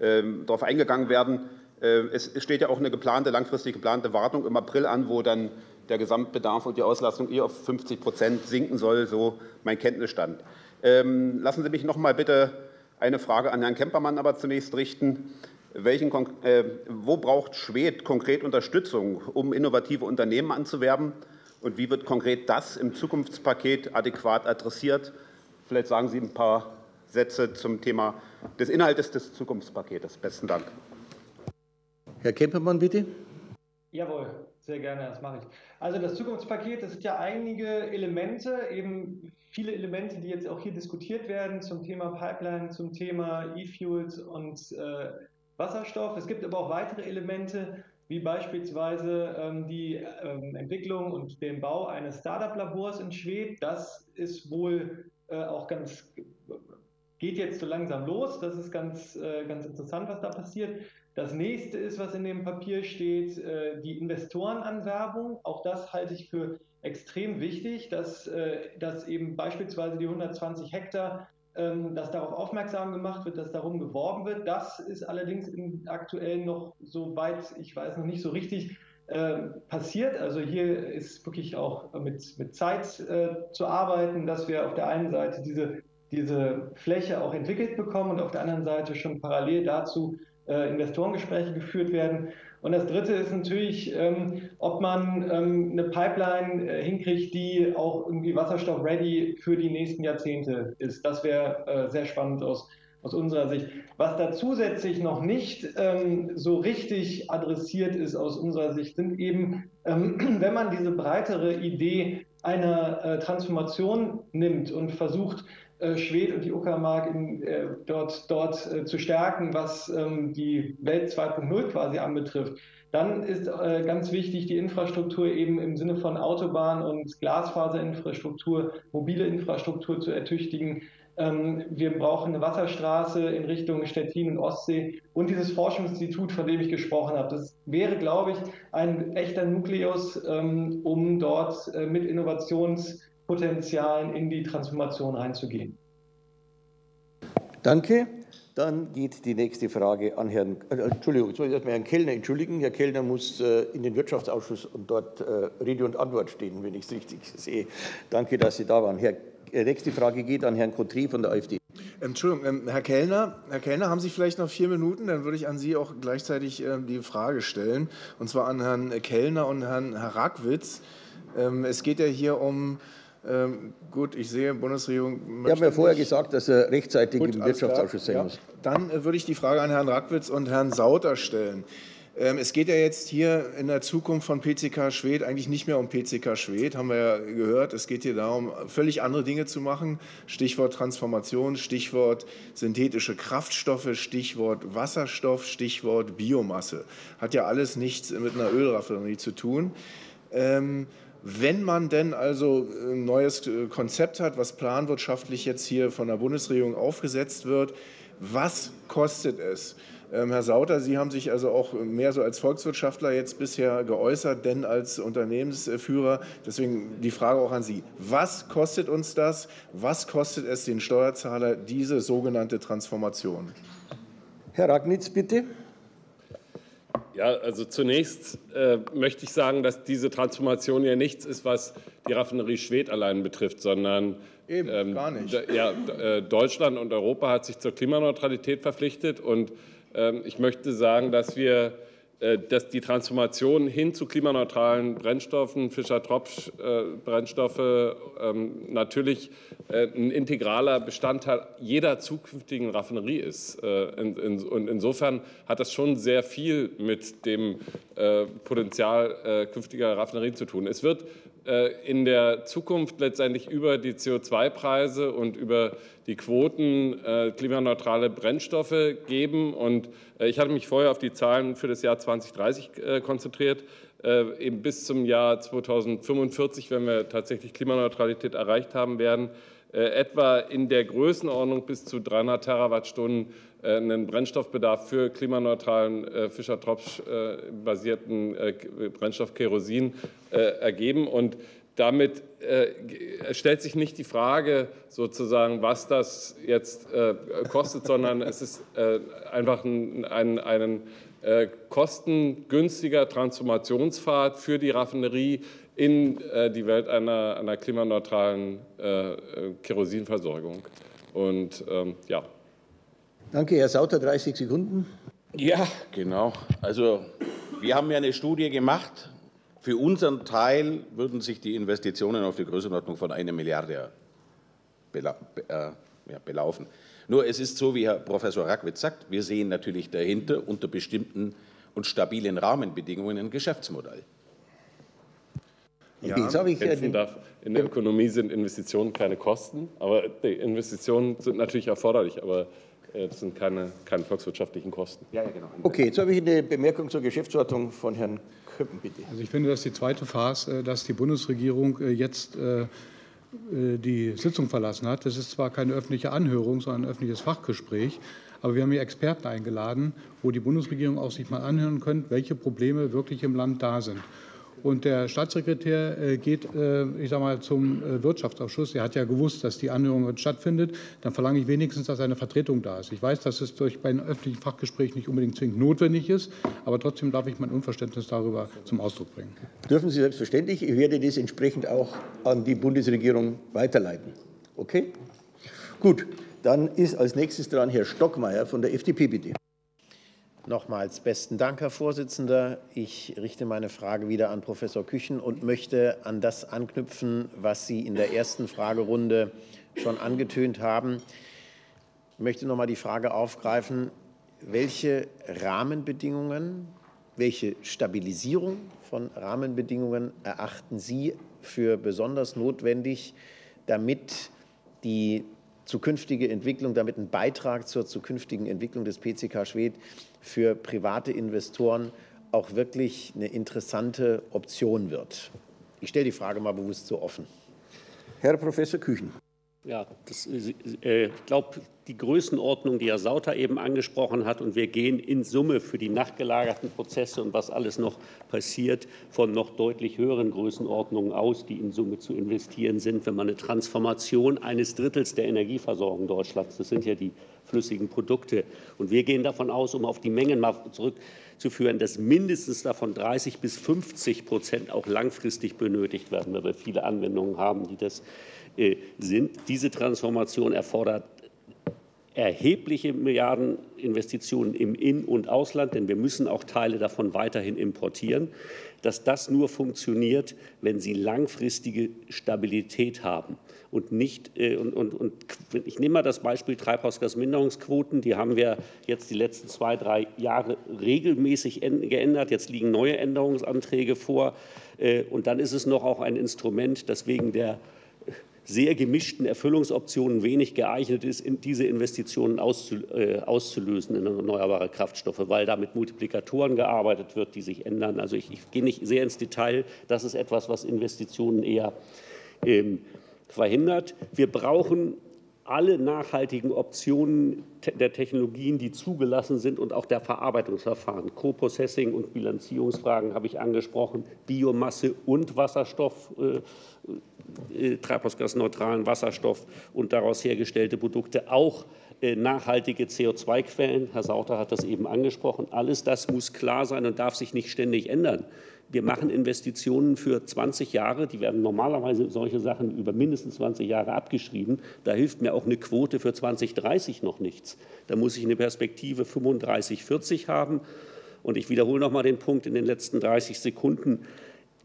ähm, darauf eingegangen werden. Äh, es steht ja auch eine geplante, langfristig geplante Wartung im April an, wo dann der Gesamtbedarf und die Auslastung eher auf 50 Prozent sinken soll, so mein Kenntnisstand. Ähm, lassen Sie mich noch mal bitte eine Frage an Herrn Kempermann aber zunächst richten. Welchen, äh, wo braucht Schwed konkret Unterstützung, um innovative Unternehmen anzuwerben? Und wie wird konkret das im Zukunftspaket adäquat adressiert? Vielleicht sagen Sie ein paar Sätze zum Thema des Inhaltes des Zukunftspaketes. Besten Dank. Herr Kempermann, bitte. Jawohl, sehr gerne, das mache ich. Also das Zukunftspaket, das sind ja einige Elemente, eben viele Elemente, die jetzt auch hier diskutiert werden zum Thema Pipeline, zum Thema E-Fuels und äh, Wasserstoff. Es gibt aber auch weitere Elemente, wie beispielsweise ähm, die ähm, Entwicklung und den Bau eines Startup-Labors in Schwedt. Das ist wohl äh, auch ganz, geht jetzt so langsam los. Das ist ganz, äh, ganz interessant, was da passiert. Das nächste ist, was in dem Papier steht, äh, die Investorenanwerbung. Auch das halte ich für extrem wichtig, dass, äh, dass eben beispielsweise die 120 Hektar ähm, dass darauf aufmerksam gemacht wird, dass darum geworben wird. Das ist allerdings aktuell noch, soweit ich weiß, noch nicht so richtig äh, passiert. Also hier ist wirklich auch mit, mit Zeit zu arbeiten, dass wir auf der einen Seite diese, diese Fläche auch entwickelt bekommen und auf der anderen Seite schon parallel dazu äh, Investorengespräche geführt werden. Und das Dritte ist natürlich, ähm, ob man ähm, eine Pipeline äh, hinkriegt, die auch irgendwie Wasserstoff-ready für die nächsten Jahrzehnte ist. Das wäre äh, sehr spannend aus, aus unserer Sicht. Was da zusätzlich noch nicht ähm, so richtig adressiert ist aus unserer Sicht, sind eben, ähm, wenn man diese breitere Idee einer äh, Transformation nimmt und versucht, Schwed und die Uckermark in, äh, dort, dort äh, zu stärken, was ähm, die Welt 2.0 quasi anbetrifft. Dann ist äh, ganz wichtig, die Infrastruktur eben im Sinne von Autobahn und Glasfaserinfrastruktur, mobile Infrastruktur zu ertüchtigen. Ähm, wir brauchen eine Wasserstraße in Richtung Stettin und Ostsee und dieses Forschungsinstitut, von dem ich gesprochen habe. Das wäre, glaube ich, ein echter Nukleus, ähm, um dort äh, mit Innovations- Potenzialen in die Transformation reinzugehen. Danke. Dann geht die nächste Frage an Herrn, äh, Entschuldigung, jetzt muss ich erstmal Herrn Kellner entschuldigen. Herr Kellner muss äh, in den Wirtschaftsausschuss und dort äh, Rede und Antwort stehen, wenn ich es richtig sehe. Danke, dass Sie da waren. Herr, äh, nächste Frage geht an Herrn Cottret von der AfD. Entschuldigung, ähm, Herr Kellner, Herr Kellner, haben Sie vielleicht noch vier Minuten? Dann würde ich an Sie auch gleichzeitig ähm, die Frage stellen, und zwar an Herrn Kellner und Herrn Rackwitz. Ähm, es geht ja hier um ähm, gut, ich sehe, Bundesregierung. Ich habe mir vorher gesagt, dass er rechtzeitig gut, im Wirtschaftsausschuss sein ja. muss. Dann äh, würde ich die Frage an Herrn Rackwitz und Herrn Sauter stellen. Ähm, es geht ja jetzt hier in der Zukunft von PCK Schwed eigentlich nicht mehr um PCK Schwed, haben wir ja gehört. Es geht hier darum, völlig andere Dinge zu machen. Stichwort Transformation, Stichwort synthetische Kraftstoffe, Stichwort Wasserstoff, Stichwort Biomasse. Hat ja alles nichts mit einer Ölraffinerie zu tun. Ähm, wenn man denn also ein neues äh, Konzept hat, was planwirtschaftlich jetzt hier von der Bundesregierung aufgesetzt wird, was kostet es? Ähm, Herr Sauter, Sie haben sich also auch mehr so als Volkswirtschaftler jetzt bisher geäußert, denn als Unternehmensführer. Deswegen die Frage auch an Sie. Was kostet uns das? Was kostet es den Steuerzahler, diese sogenannte Transformation? Herr Ragnitz, bitte. Ja, also zunächst äh, möchte ich sagen, dass diese Transformation ja nichts ist, was die Raffinerie Schwedt allein betrifft, sondern Eben, ähm, gar nicht. Ja, äh, Deutschland und Europa hat sich zur Klimaneutralität verpflichtet und ähm, ich möchte sagen, dass wir dass die Transformation hin zu klimaneutralen Brennstoffen, Fischer-Tropsch-Brennstoffe ähm, natürlich äh, ein integraler Bestandteil jeder zukünftigen Raffinerie ist. Äh, und insofern hat das schon sehr viel mit dem Potenzial künftiger Raffinerien zu tun. Es wird in der Zukunft letztendlich über die CO2-Preise und über die Quoten klimaneutrale Brennstoffe geben. Und ich hatte mich vorher auf die Zahlen für das Jahr 2030 äh, konzentriert. Äh, eben bis zum Jahr 2045, wenn wir tatsächlich Klimaneutralität erreicht haben werden, äh, etwa in der Größenordnung bis zu 300 Terawattstunden einen Brennstoffbedarf für klimaneutralen Fischer-Tropsch basierten Brennstoff Kerosin ergeben. Und damit äh, stellt sich nicht die Frage sozusagen, was das jetzt äh, kostet, sondern es ist äh, einfach ein, ein, ein äh, kostengünstiger Transformationspfad für die Raffinerie in äh, die Welt einer, einer klimaneutralen äh, Kerosinversorgung. Und ähm, ja. Danke, Herr Sauter, 30 Sekunden. Ja, genau. Also wir haben ja eine Studie gemacht für unseren Teil würden sich die Investitionen auf die Größenordnung von einer Milliarde äh, belaufen. Nur es ist so, wie Herr Professor Rackwitz sagt, wir sehen natürlich dahinter unter bestimmten und stabilen Rahmenbedingungen ein Geschäftsmodell. Ja, ich darf. In der Ökonomie sind Investitionen keine Kosten, aber Investitionen sind natürlich erforderlich, aber das sind keine, keine volkswirtschaftlichen Kosten. Ja, ja, genau. Okay, jetzt habe ich eine Bemerkung zur Geschäftsordnung von Herrn Köppen, bitte. Also ich finde, dass die zweite Phase, äh, dass die Bundesregierung äh, jetzt die Sitzung verlassen hat. Das ist zwar keine öffentliche Anhörung, sondern ein öffentliches Fachgespräch, aber wir haben hier Experten eingeladen, wo die Bundesregierung auch sich mal anhören könnte, welche Probleme wirklich im Land da sind. Und der Staatssekretär äh, geht, äh, ich sag mal, zum äh, Wirtschaftsausschuss. Er hat ja gewusst, dass die Anhörung stattfindet. Dann verlange ich wenigstens, dass eine Vertretung da ist. Ich weiß, dass es durch bei einem öffentlichen Fachgespräch nicht unbedingt zwingend notwendig ist, aber trotzdem darf ich mein Unverständnis darüber zum Ausdruck bringen. Dürfen Sie selbstverständlich. Ich werde das entsprechend auch an die Bundesregierung weiterleiten. Okay? Gut, dann ist als nächstes dran Herr Stockmeier von der FDP, bitte. Nochmals besten Dank, Herr Vorsitzender. Ich richte meine Frage wieder an Professor Küchen und möchte an das anknüpfen, was Sie in der ersten Fragerunde schon angetönt haben. Ich möchte noch mal die Frage aufgreifen, welche Rahmenbedingungen, welche Stabilisierung von Rahmenbedingungen erachten Sie für besonders notwendig, damit die zukünftige Entwicklung, damit ein Beitrag zur zukünftigen Entwicklung des PCK Schwedt für private Investoren auch wirklich eine interessante Option wird? Ich stelle die Frage mal bewusst so offen. Herr Professor Küchen. Ja, das, äh, ich glaube, die Größenordnung, die Herr Sauter eben angesprochen hat, und wir gehen in Summe für die nachgelagerten Prozesse und was alles noch passiert, von noch deutlich höheren Größenordnungen aus, die in Summe zu investieren sind, wenn man eine Transformation eines Drittels der Energieversorgung Deutschlands, das sind ja die flüssigen Produkte, und wir gehen davon aus, um auf die Mengen mal zurückzuführen, dass mindestens davon 30 bis 50 Prozent auch langfristig benötigt werden, weil wir viele Anwendungen haben, die das äh, sind. Diese Transformation erfordert erhebliche Milliardeninvestitionen im In- und Ausland, denn wir müssen auch Teile davon weiterhin importieren, dass das nur funktioniert, wenn sie langfristige Stabilität haben und nicht äh, und, und, und ich nehme mal das Beispiel Treibhausgasminderungsquoten, die haben wir jetzt die letzten zwei, drei Jahre regelmäßig geändert. Jetzt liegen neue Änderungsanträge vor äh, und dann ist es noch auch ein Instrument, das wegen der sehr gemischten Erfüllungsoptionen wenig geeignet ist, diese Investitionen äh, auszulösen in erneuerbare Kraftstoffe, weil da mit Multiplikatoren gearbeitet wird, die sich ändern. Also ich, ich gehe nicht sehr ins Detail. Das ist etwas, was Investitionen eher ähm, verhindert. Wir brauchen alle nachhaltigen Optionen der Technologien, die zugelassen sind und auch der Verarbeitungsverfahren. Co-Processing und Bilanzierungsfragen habe ich angesprochen, Biomasse und Wasserstoff, äh, äh, treibhausgasneutralen Wasserstoff und daraus hergestellte Produkte, auch äh, nachhaltige CO2-Quellen. Herr Sauter hat das eben angesprochen. Alles das muss klar sein und darf sich nicht ständig ändern. Wir machen Investitionen für 20 Jahre. Die werden normalerweise solche Sachen über mindestens 20 Jahre abgeschrieben. Da hilft mir auch eine Quote für 2030 noch nichts. Da muss ich eine Perspektive 35, 40 haben. Und ich wiederhole noch mal den Punkt in den letzten 30 Sekunden.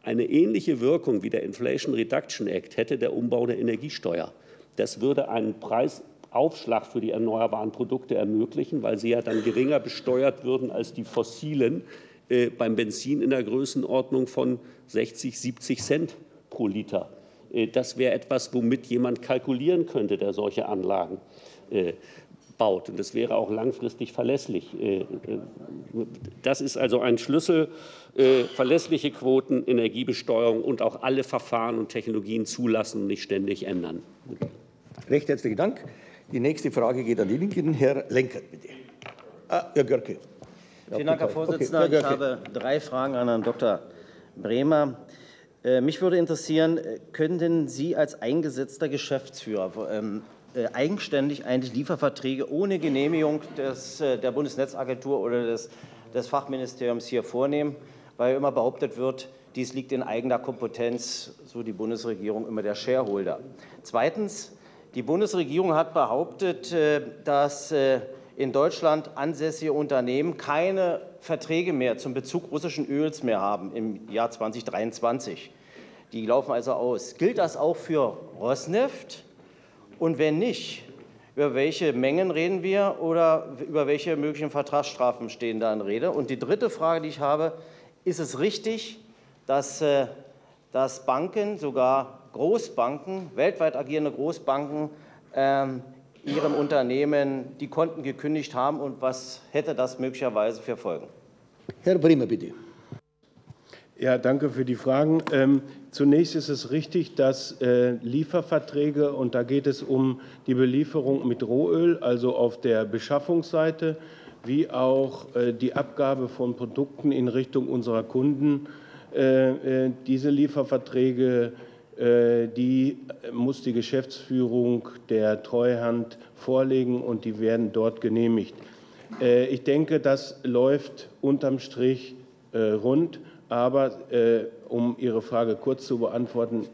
Eine ähnliche Wirkung wie der Inflation Reduction Act hätte der Umbau der Energiesteuer. Das würde einen Preisaufschlag für die erneuerbaren Produkte ermöglichen, weil sie ja dann geringer besteuert würden als die fossilen. Äh, beim Benzin in der Größenordnung von 60, 70 Cent pro Liter. Äh, das wäre etwas, womit jemand kalkulieren könnte, der solche Anlagen äh, baut. Und das wäre auch langfristig verlässlich. Das ist also ein Schlüssel. Verlässliche Quoten, Energiebesteuerung und auch alle Verfahren und Technologien zulassen und nicht ständig ändern. Recht herzlichen Dank. Die nächste Frage geht an die Linken. Herr Lenkert, bitte. Ah, Herr Görke. Vielen Dank, Herr Vorsitzender. Okay. Ich habe drei Fragen an Herrn Dr. Bremer. Äh, mich würde interessieren, äh, könnten Sie als eingesetzter Geschäftsführer ähm, äh, eigenständig eigentlich Lieferverträge ohne Genehmigung des, der Bundesnetzagentur oder des, des Fachministeriums hier vornehmen, weil immer behauptet wird, dies liegt in eigener Kompetenz, so die Bundesregierung immer der Shareholder. Zweitens, die Bundesregierung hat behauptet, dass in Deutschland ansässige Unternehmen keine Verträge mehr zum Bezug russischen Öls mehr haben im Jahr 2023. Die laufen also aus. Gilt das auch für Rosneft? Und wenn nicht, über welche Mengen reden wir oder über welche möglichen Vertragsstrafen stehen da in Rede? Und die dritte Frage, die ich habe, ist es richtig, dass, äh, dass Banken, sogar Großbanken, weltweit agierende Großbanken, ähm, Ihrem Unternehmen die Konten gekündigt haben und was hätte das möglicherweise für Folgen? Herr Bremer, bitte. Ja, danke für die Fragen. Ähm, zunächst ist es richtig, dass äh, Lieferverträge, und da geht es um die Belieferung mit Rohöl, also auf der Beschaffungsseite, wie auch äh, die Abgabe von Produkten in Richtung unserer Kunden Diese Lieferverträge die muss die Geschäftsführung der Treuhand vorlegen und die werden dort genehmigt. Ich denke, das läuft unterm Strich rund. Aber um Ihre Frage kurz zu beantworten,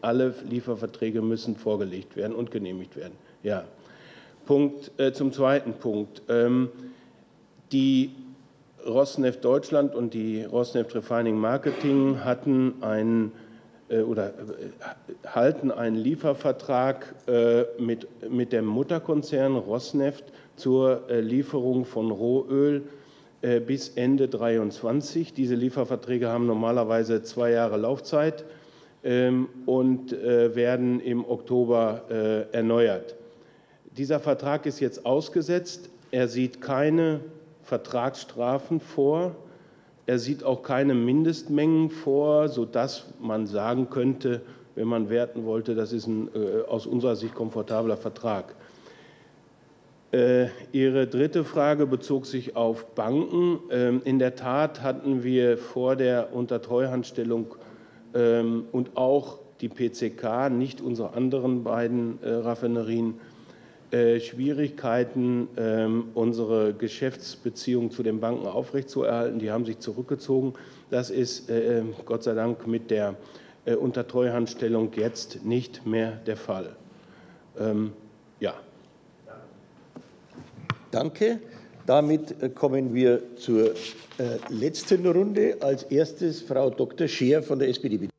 alle Lieferverträge müssen vorgelegt werden und genehmigt werden. Ja. Punkt, zum zweiten Punkt. Ähm, die Rosneft Deutschland und die Rosneft Refining Marketing hatten einen oder halten einen Liefervertrag mit, mit dem Mutterkonzern Rosneft zur Lieferung von Rohöl bis Ende 2023. Diese Lieferverträge haben normalerweise zwei Jahre Laufzeit ähm, und werden im Oktober erneuert. Dieser Vertrag ist jetzt ausgesetzt. Er sieht keine Vertragsstrafen vor. Er sieht auch keine Mindestmengen vor, sodass man sagen könnte, wenn man werten wollte, das ist ein aus unserer Sicht komfortabler Vertrag. Ihre dritte Frage bezog sich auf Banken. Ähm, in der Tat hatten wir vor der Untertreuhandstellung ähm, und auch die PCK, nicht unsere anderen beiden Raffinerien, äh, Schwierigkeiten, ähm, unsere Geschäftsbeziehungen zu den Banken aufrechtzuerhalten. Die haben sich zurückgezogen. Das ist äh, Gott sei Dank mit der äh, Untertreuhandstellung jetzt nicht mehr der Fall. Ähm, ja. Danke. Damit kommen wir zur letzten Runde. Als erstes Frau Dr. Scheer von der SPD.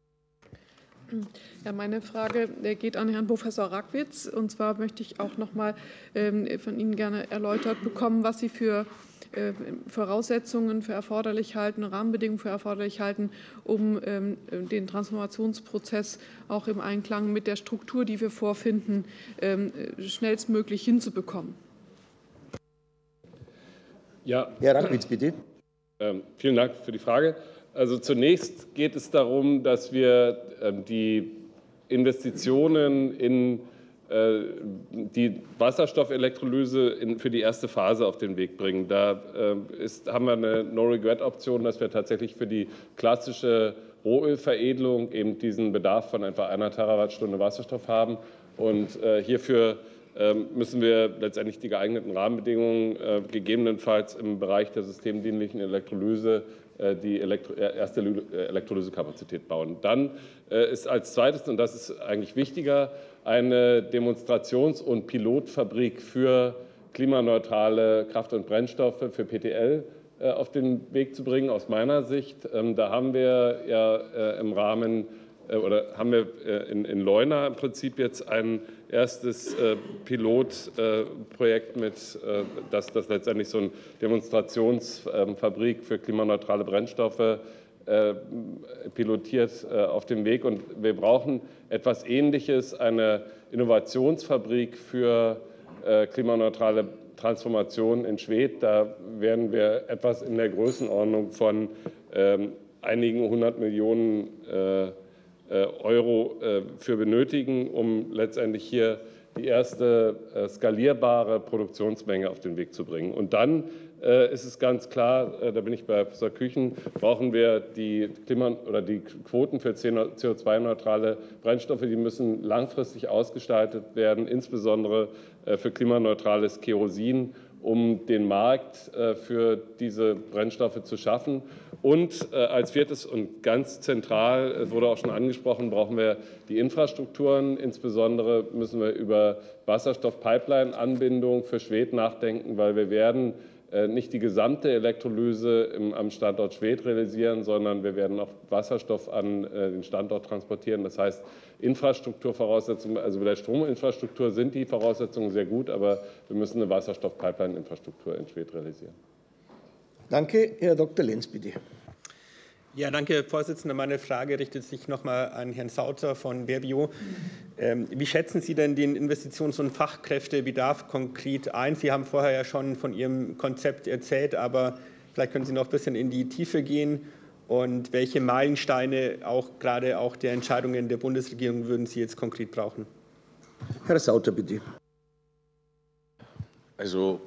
Ja, meine Frage geht an Herrn Professor Rackwitz. Und zwar möchte ich auch noch mal ähm, von Ihnen gerne erläutert bekommen, was Sie für äh, Voraussetzungen für erforderlich halten, Rahmenbedingungen für erforderlich halten, um ähm, den Transformationsprozess auch im Einklang mit der Struktur, die wir vorfinden, ähm, schnellstmöglich hinzubekommen. Ja, Herr Rackwitz, bitte. Vielen Dank für die Frage. Also zunächst geht es darum, dass wir die Investitionen in äh, die Wasserstoffelektrolyse für die erste Phase auf den Weg bringen. Da äh, ist, haben wir eine No-Regret-Option, dass wir tatsächlich für die klassische Rohölveredelung eben diesen Bedarf von etwa einer Terawattstunde Wasserstoff haben. Und äh, hierfür ähm, müssen wir letztendlich die geeigneten Rahmenbedingungen gegebenenfalls im Bereich der systemdienlichen Elektrolyse die Elektro erste Elektrolysekapazität bauen. Dann ist als zweites, und das ist eigentlich wichtiger, eine Demonstrations- und Pilotfabrik für klimaneutrale Kraft- und Brennstoffe für PTL auf den Weg zu bringen, aus meiner Sicht. Ähm, da haben wir ja im Rahmen oder haben wir in, in Leuna im Prinzip jetzt ein erstes Pilotprojekt mit, das, das letztendlich so eine Demonstrationsfabrik für klimaneutrale Brennstoffe pilotiert auf dem Weg. Und wir brauchen etwas Ähnliches, eine Innovationsfabrik für klimaneutrale Transformation in Schwedt. Da werden wir etwas in der Größenordnung von einigen hundert Millionen Euro für benötigen, um letztendlich hier die erste skalierbare Produktionsmenge auf den Weg zu bringen. Und dann ist es ganz klar, da bin ich bei Professor Küchen, brauchen wir die, Klima oder die Quoten für CO2-neutrale Brennstoffe. Die müssen langfristig ausgestaltet werden, insbesondere für klimaneutrales Kerosin, um den Markt für diese Brennstoffe zu schaffen. Und als viertes und ganz zentral, es wurde auch schon angesprochen, brauchen wir die Infrastrukturen. Insbesondere müssen wir über Wasserstoff-Pipeline-Anbindung für Schwed nachdenken, weil wir werden nicht die gesamte Elektrolyse am Standort Schwedt realisieren, sondern wir werden auch Wasserstoff an den Standort transportieren. Das heißt, Infrastrukturvoraussetzungen, also bei der Strominfrastruktur sind die Voraussetzungen sehr gut, aber wir müssen eine Wasserstoff-Pipeline-Infrastruktur in Schwedt realisieren. Danke. Herr Dr. Lenz, bitte. Ja, danke, Herr Vorsitzender. Meine Frage richtet sich noch mal an Herrn Sauter von Verbio. Ähm, wie schätzen Sie denn den Investitions- und Fachkräftebedarf konkret ein? Sie haben vorher ja schon von Ihrem Konzept erzählt, aber vielleicht können Sie noch ein bisschen in die Tiefe gehen. Und welche Meilensteine auch gerade auch der Entscheidungen der Bundesregierung würden Sie jetzt konkret brauchen? Herr Sauter, bitte. Also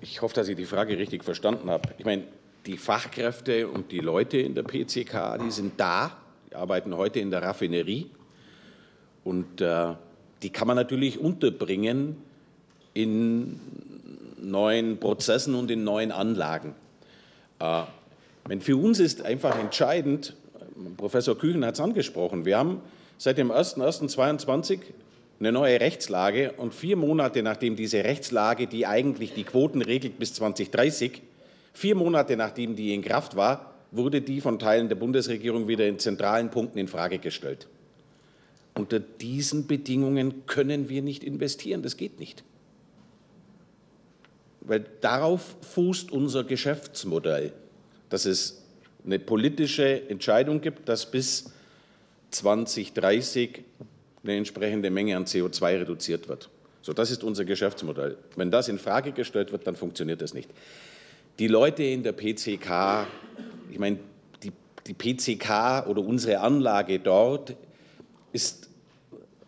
ich hoffe, dass ich die Frage richtig verstanden habe. Ich meine, die Fachkräfte und die Leute in der PCK, die sind da, die arbeiten heute in der Raffinerie und äh, die kann man natürlich unterbringen in neuen Prozessen und in neuen Anlagen. Äh, für uns ist einfach entscheidend, Professor Küchen hat es angesprochen, wir haben seit dem 01.01.2022 eine neue Rechtslage und vier Monate nachdem diese Rechtslage, die eigentlich die Quoten regelt bis 2030, vier Monate nachdem die in Kraft war, wurde die von Teilen der Bundesregierung wieder in zentralen Punkten in Frage gestellt. Unter diesen Bedingungen können wir nicht investieren. Das geht nicht. Weil darauf fußt unser Geschäftsmodell, dass es eine politische Entscheidung gibt, dass bis 2030 eine entsprechende Menge an CO2 reduziert wird. So, das ist unser Geschäftsmodell. Wenn das in Frage gestellt wird, dann funktioniert das nicht. Die Leute in der PCK, ich meine, die, die PCK oder unsere Anlage dort ist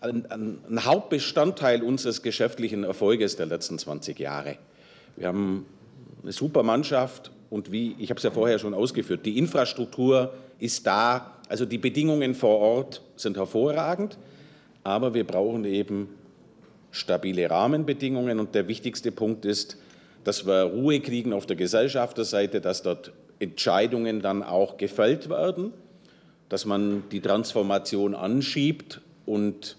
ein, ein, ein Hauptbestandteil unseres geschäftlichen Erfolges der letzten 20 Jahre. Wir haben eine super Mannschaft und wie ich habe es ja vorher schon ausgeführt, die Infrastruktur ist da, also die Bedingungen vor Ort sind hervorragend, aber wir brauchen eben stabile Rahmenbedingungen und der wichtigste Punkt ist, dass wir Ruhe kriegen auf der Gesellschafterseite, dass dort Entscheidungen dann auch gefällt werden, dass man die Transformation anschiebt und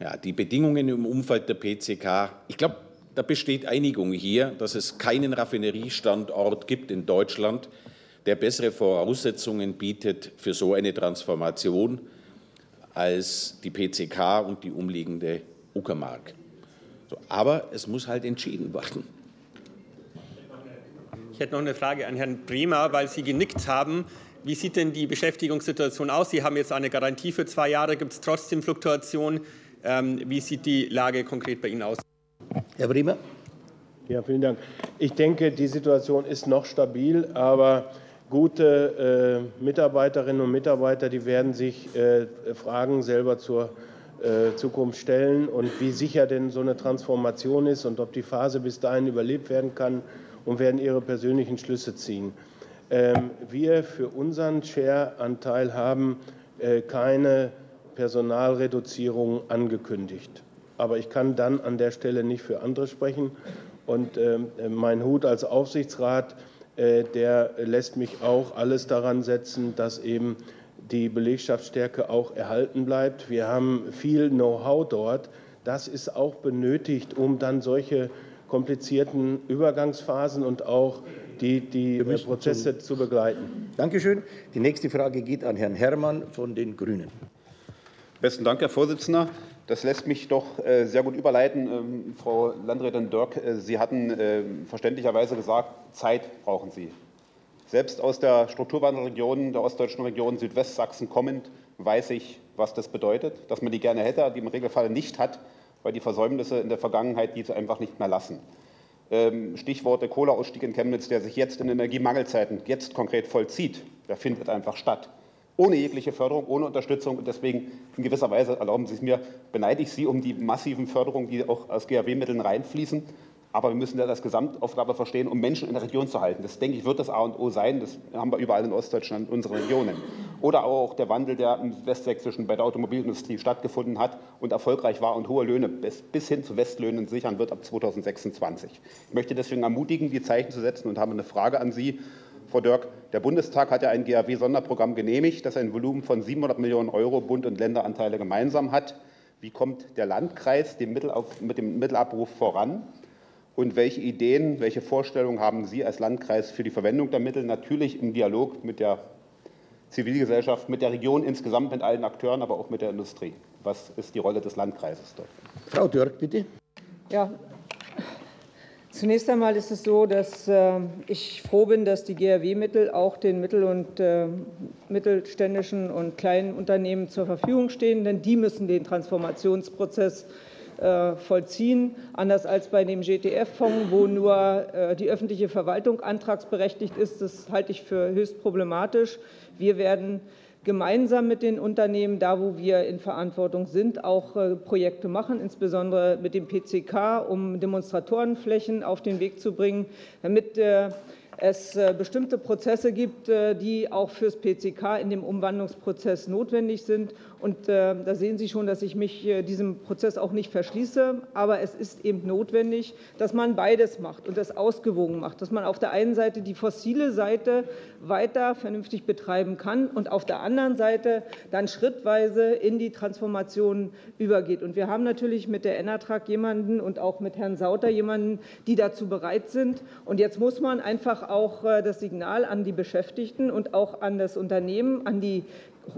ja, die Bedingungen im Umfeld der PCK. Ich glaube, da besteht Einigung hier, dass es keinen Raffineriestandort gibt in Deutschland, der bessere Voraussetzungen bietet für so eine Transformation als die PCK und die umliegende Uckermark. So, aber es muss halt entschieden werden. Ich hätte noch eine Frage an Herrn Bremer, weil Sie genickt haben. Wie sieht denn die Beschäftigungssituation aus? Sie haben jetzt eine Garantie für zwei Jahre. Gibt es trotzdem Fluktuationen? Ähm, wie sieht die Lage konkret bei Ihnen aus? Herr Bremer. Ja, vielen Dank. Ich denke, die Situation ist noch stabil, aber gute äh, Mitarbeiterinnen und Mitarbeiter, die werden sich äh, Fragen selber zur äh, Zukunft stellen und wie sicher denn so eine Transformation ist und ob die Phase bis dahin überlebt werden kann und werden ihre persönlichen Schlüsse ziehen. Ähm, wir für unseren Share-Anteil haben äh, keine Personalreduzierung angekündigt. Aber ich kann dann an der Stelle nicht für andere sprechen. Und ähm, mein Hut als Aufsichtsrat, äh, der lässt mich auch alles daran setzen, dass eben die Belegschaftsstärke auch erhalten bleibt. Wir haben viel Know-how dort. Das ist auch benötigt, um dann solche komplizierten Übergangsphasen und auch die, die äh, Prozesse zu begleiten. Dankeschön. Die nächste Frage geht an Herrn Herrmann von den Grünen. Besten Dank, Herr Vorsitzender. Das lässt mich doch äh, sehr gut überleiten. Ähm, Frau Landrätin Dirk, äh, Sie hatten verständlicherweise gesagt, Zeit brauchen Sie. Selbst aus der Strukturwandelregion, der ostdeutschen Region Südwestsachsen kommend, weiß ich, was das bedeutet, dass man die gerne hätte, die im Regelfall nicht hat, weil die Versäumnisse in der Vergangenheit diese einfach nicht mehr lassen. Ähm, Stichwort der Kohleausstieg in Chemnitz, der sich jetzt in Energiemangelzeiten jetzt konkret vollzieht, der findet einfach statt ohne jegliche Förderung, ohne Unterstützung. Und deswegen in gewisser Weise, erlauben Sie es mir, beneide ich Sie um die massiven Förderungen, die auch aus GAW-Mitteln reinfließen. Aber wir müssen ja das Gesamtaufgabe verstehen, um Menschen in der Region zu halten. Das, denke ich, wird das A und O sein. Das haben wir überall in Ostdeutschland, in unseren Regionen. Oder auch der Wandel, der im Westsächsischen bei der Automobilindustrie stattgefunden hat und erfolgreich war und hohe Löhne bis, bis hin zu Westlöhnen sichern wird ab 2026. Ich möchte deswegen ermutigen, die Zeichen zu setzen und habe eine Frage an Sie. Frau Dörk, der Bundestag hat ja ein GAW-Sonderprogramm genehmigt, das ein Volumen von 700 Millionen Euro Bund- und Länderanteile gemeinsam hat. Wie kommt der Landkreis mit dem Mittelabruf voran? Und welche Ideen, welche Vorstellungen haben Sie als Landkreis für die Verwendung der Mittel? Natürlich im Dialog mit der Zivilgesellschaft, mit der Region insgesamt, mit allen Akteuren, aber auch mit der Industrie. Was ist die Rolle des Landkreises dort? Frau Dörk, bitte. Ja, Zunächst einmal ist es so, dass äh, ich froh bin, dass die GRW-Mittel auch den mittel- und äh, mittelständischen und kleinen Unternehmen zur Verfügung stehen, denn die müssen den Transformationsprozess äh, vollziehen, anders als bei dem GTF-Fonds, wo nur die öffentliche Verwaltung antragsberechtigt ist. Das halte ich für höchst problematisch. Wir werden gemeinsam mit den Unternehmen, da wo wir in Verantwortung sind, auch äh, Projekte machen, insbesondere mit dem PCK, um Demonstratorenflächen auf den Weg zu bringen, damit äh, es äh, bestimmte Prozesse gibt, äh, die auch fürs PCK in dem Umwandlungsprozess notwendig sind. Und äh, da sehen Sie schon, dass ich mich diesem Prozess auch nicht verschließe. Aber es ist eben notwendig, dass man beides macht und das ausgewogen macht, dass man auf der einen Seite die fossile Seite weiter vernünftig betreiben kann und auf der anderen Seite dann schrittweise in die Transformation übergeht. Und wir haben natürlich mit der Enertrag jemanden und auch mit Herrn Sauter jemanden, die dazu bereit sind. Und jetzt muss man einfach auch äh, das Signal an die Beschäftigten und auch an das Unternehmen, an die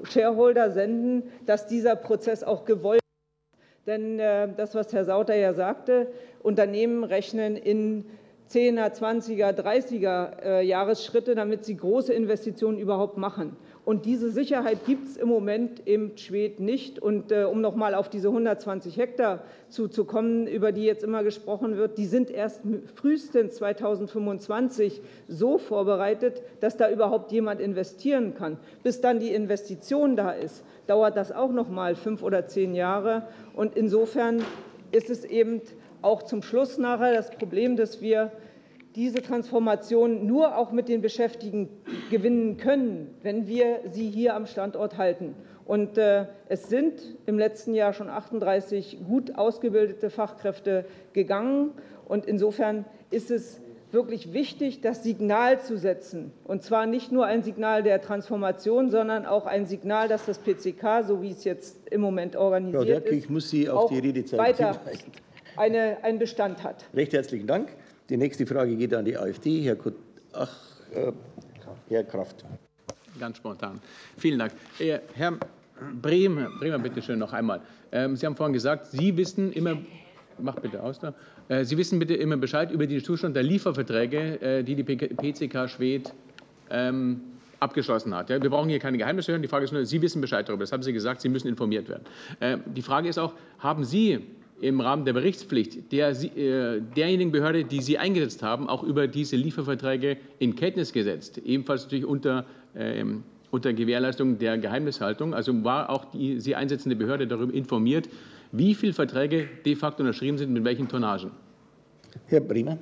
Shareholder senden, dass dieser Prozess auch gewollt ist. Denn äh, das, was Herr Sauter ja sagte, Unternehmen rechnen in 10er, 20er, 30er Jahresschritte, damit sie große Investitionen überhaupt machen. Und diese Sicherheit gibt es im Moment im Schwed nicht. Und äh, um noch mal auf diese 120 Hektar zuzukommen, über die jetzt immer gesprochen wird, die sind erst frühestens 2025 so vorbereitet, dass da überhaupt jemand investieren kann. Bis dann die Investition da ist, dauert das auch noch mal fünf oder zehn Jahre. Und insofern ist es eben auch zum Schluss nachher das Problem, dass wir diese Transformation nur auch mit den Beschäftigten gewinnen können, wenn wir sie hier am Standort halten. Und äh, es sind im letzten Jahr schon 38 gut ausgebildete Fachkräfte gegangen. Und insofern ist es wirklich wichtig, das Signal zu setzen. Und zwar nicht nur ein Signal der Transformation, sondern auch ein Signal, dass das PCK, so wie es jetzt im Moment organisiert Frau ist, ich muss Sie auf die Redezeit weiter eine, einen Bestand hat. Recht herzlichen Dank. Die nächste Frage geht an die AfD. Herr, Kut Ach, äh, Herr Kraft. Ganz spontan. Vielen Dank. Äh, Herr Bremer, Bremer, bitte schön noch einmal. Ähm, Sie haben vorhin gesagt, Sie wissen immer, mach bitte aus da. Äh, Sie wissen bitte immer Bescheid über den Zustand der Lieferverträge, äh, die die PCK Schwed ähm, abgeschlossen hat. Ja, wir brauchen hier keine Geheimnisse hören. Die Frage ist nur, Sie wissen Bescheid darüber. Das haben Sie gesagt. Sie müssen informiert werden. Äh, die Frage ist auch, haben Sie im Rahmen der Berichtspflicht der, äh, derjenigen Behörde, die Sie eingesetzt haben, auch über diese Lieferverträge in Kenntnis gesetzt. Ebenfalls natürlich unter, ähm, unter Gewährleistung der Geheimnishaltung. Also war auch die Sie einsetzende Behörde darüber informiert, wie viele Verträge de facto unterschrieben sind, mit welchen Tonnagen. Herr Bremer.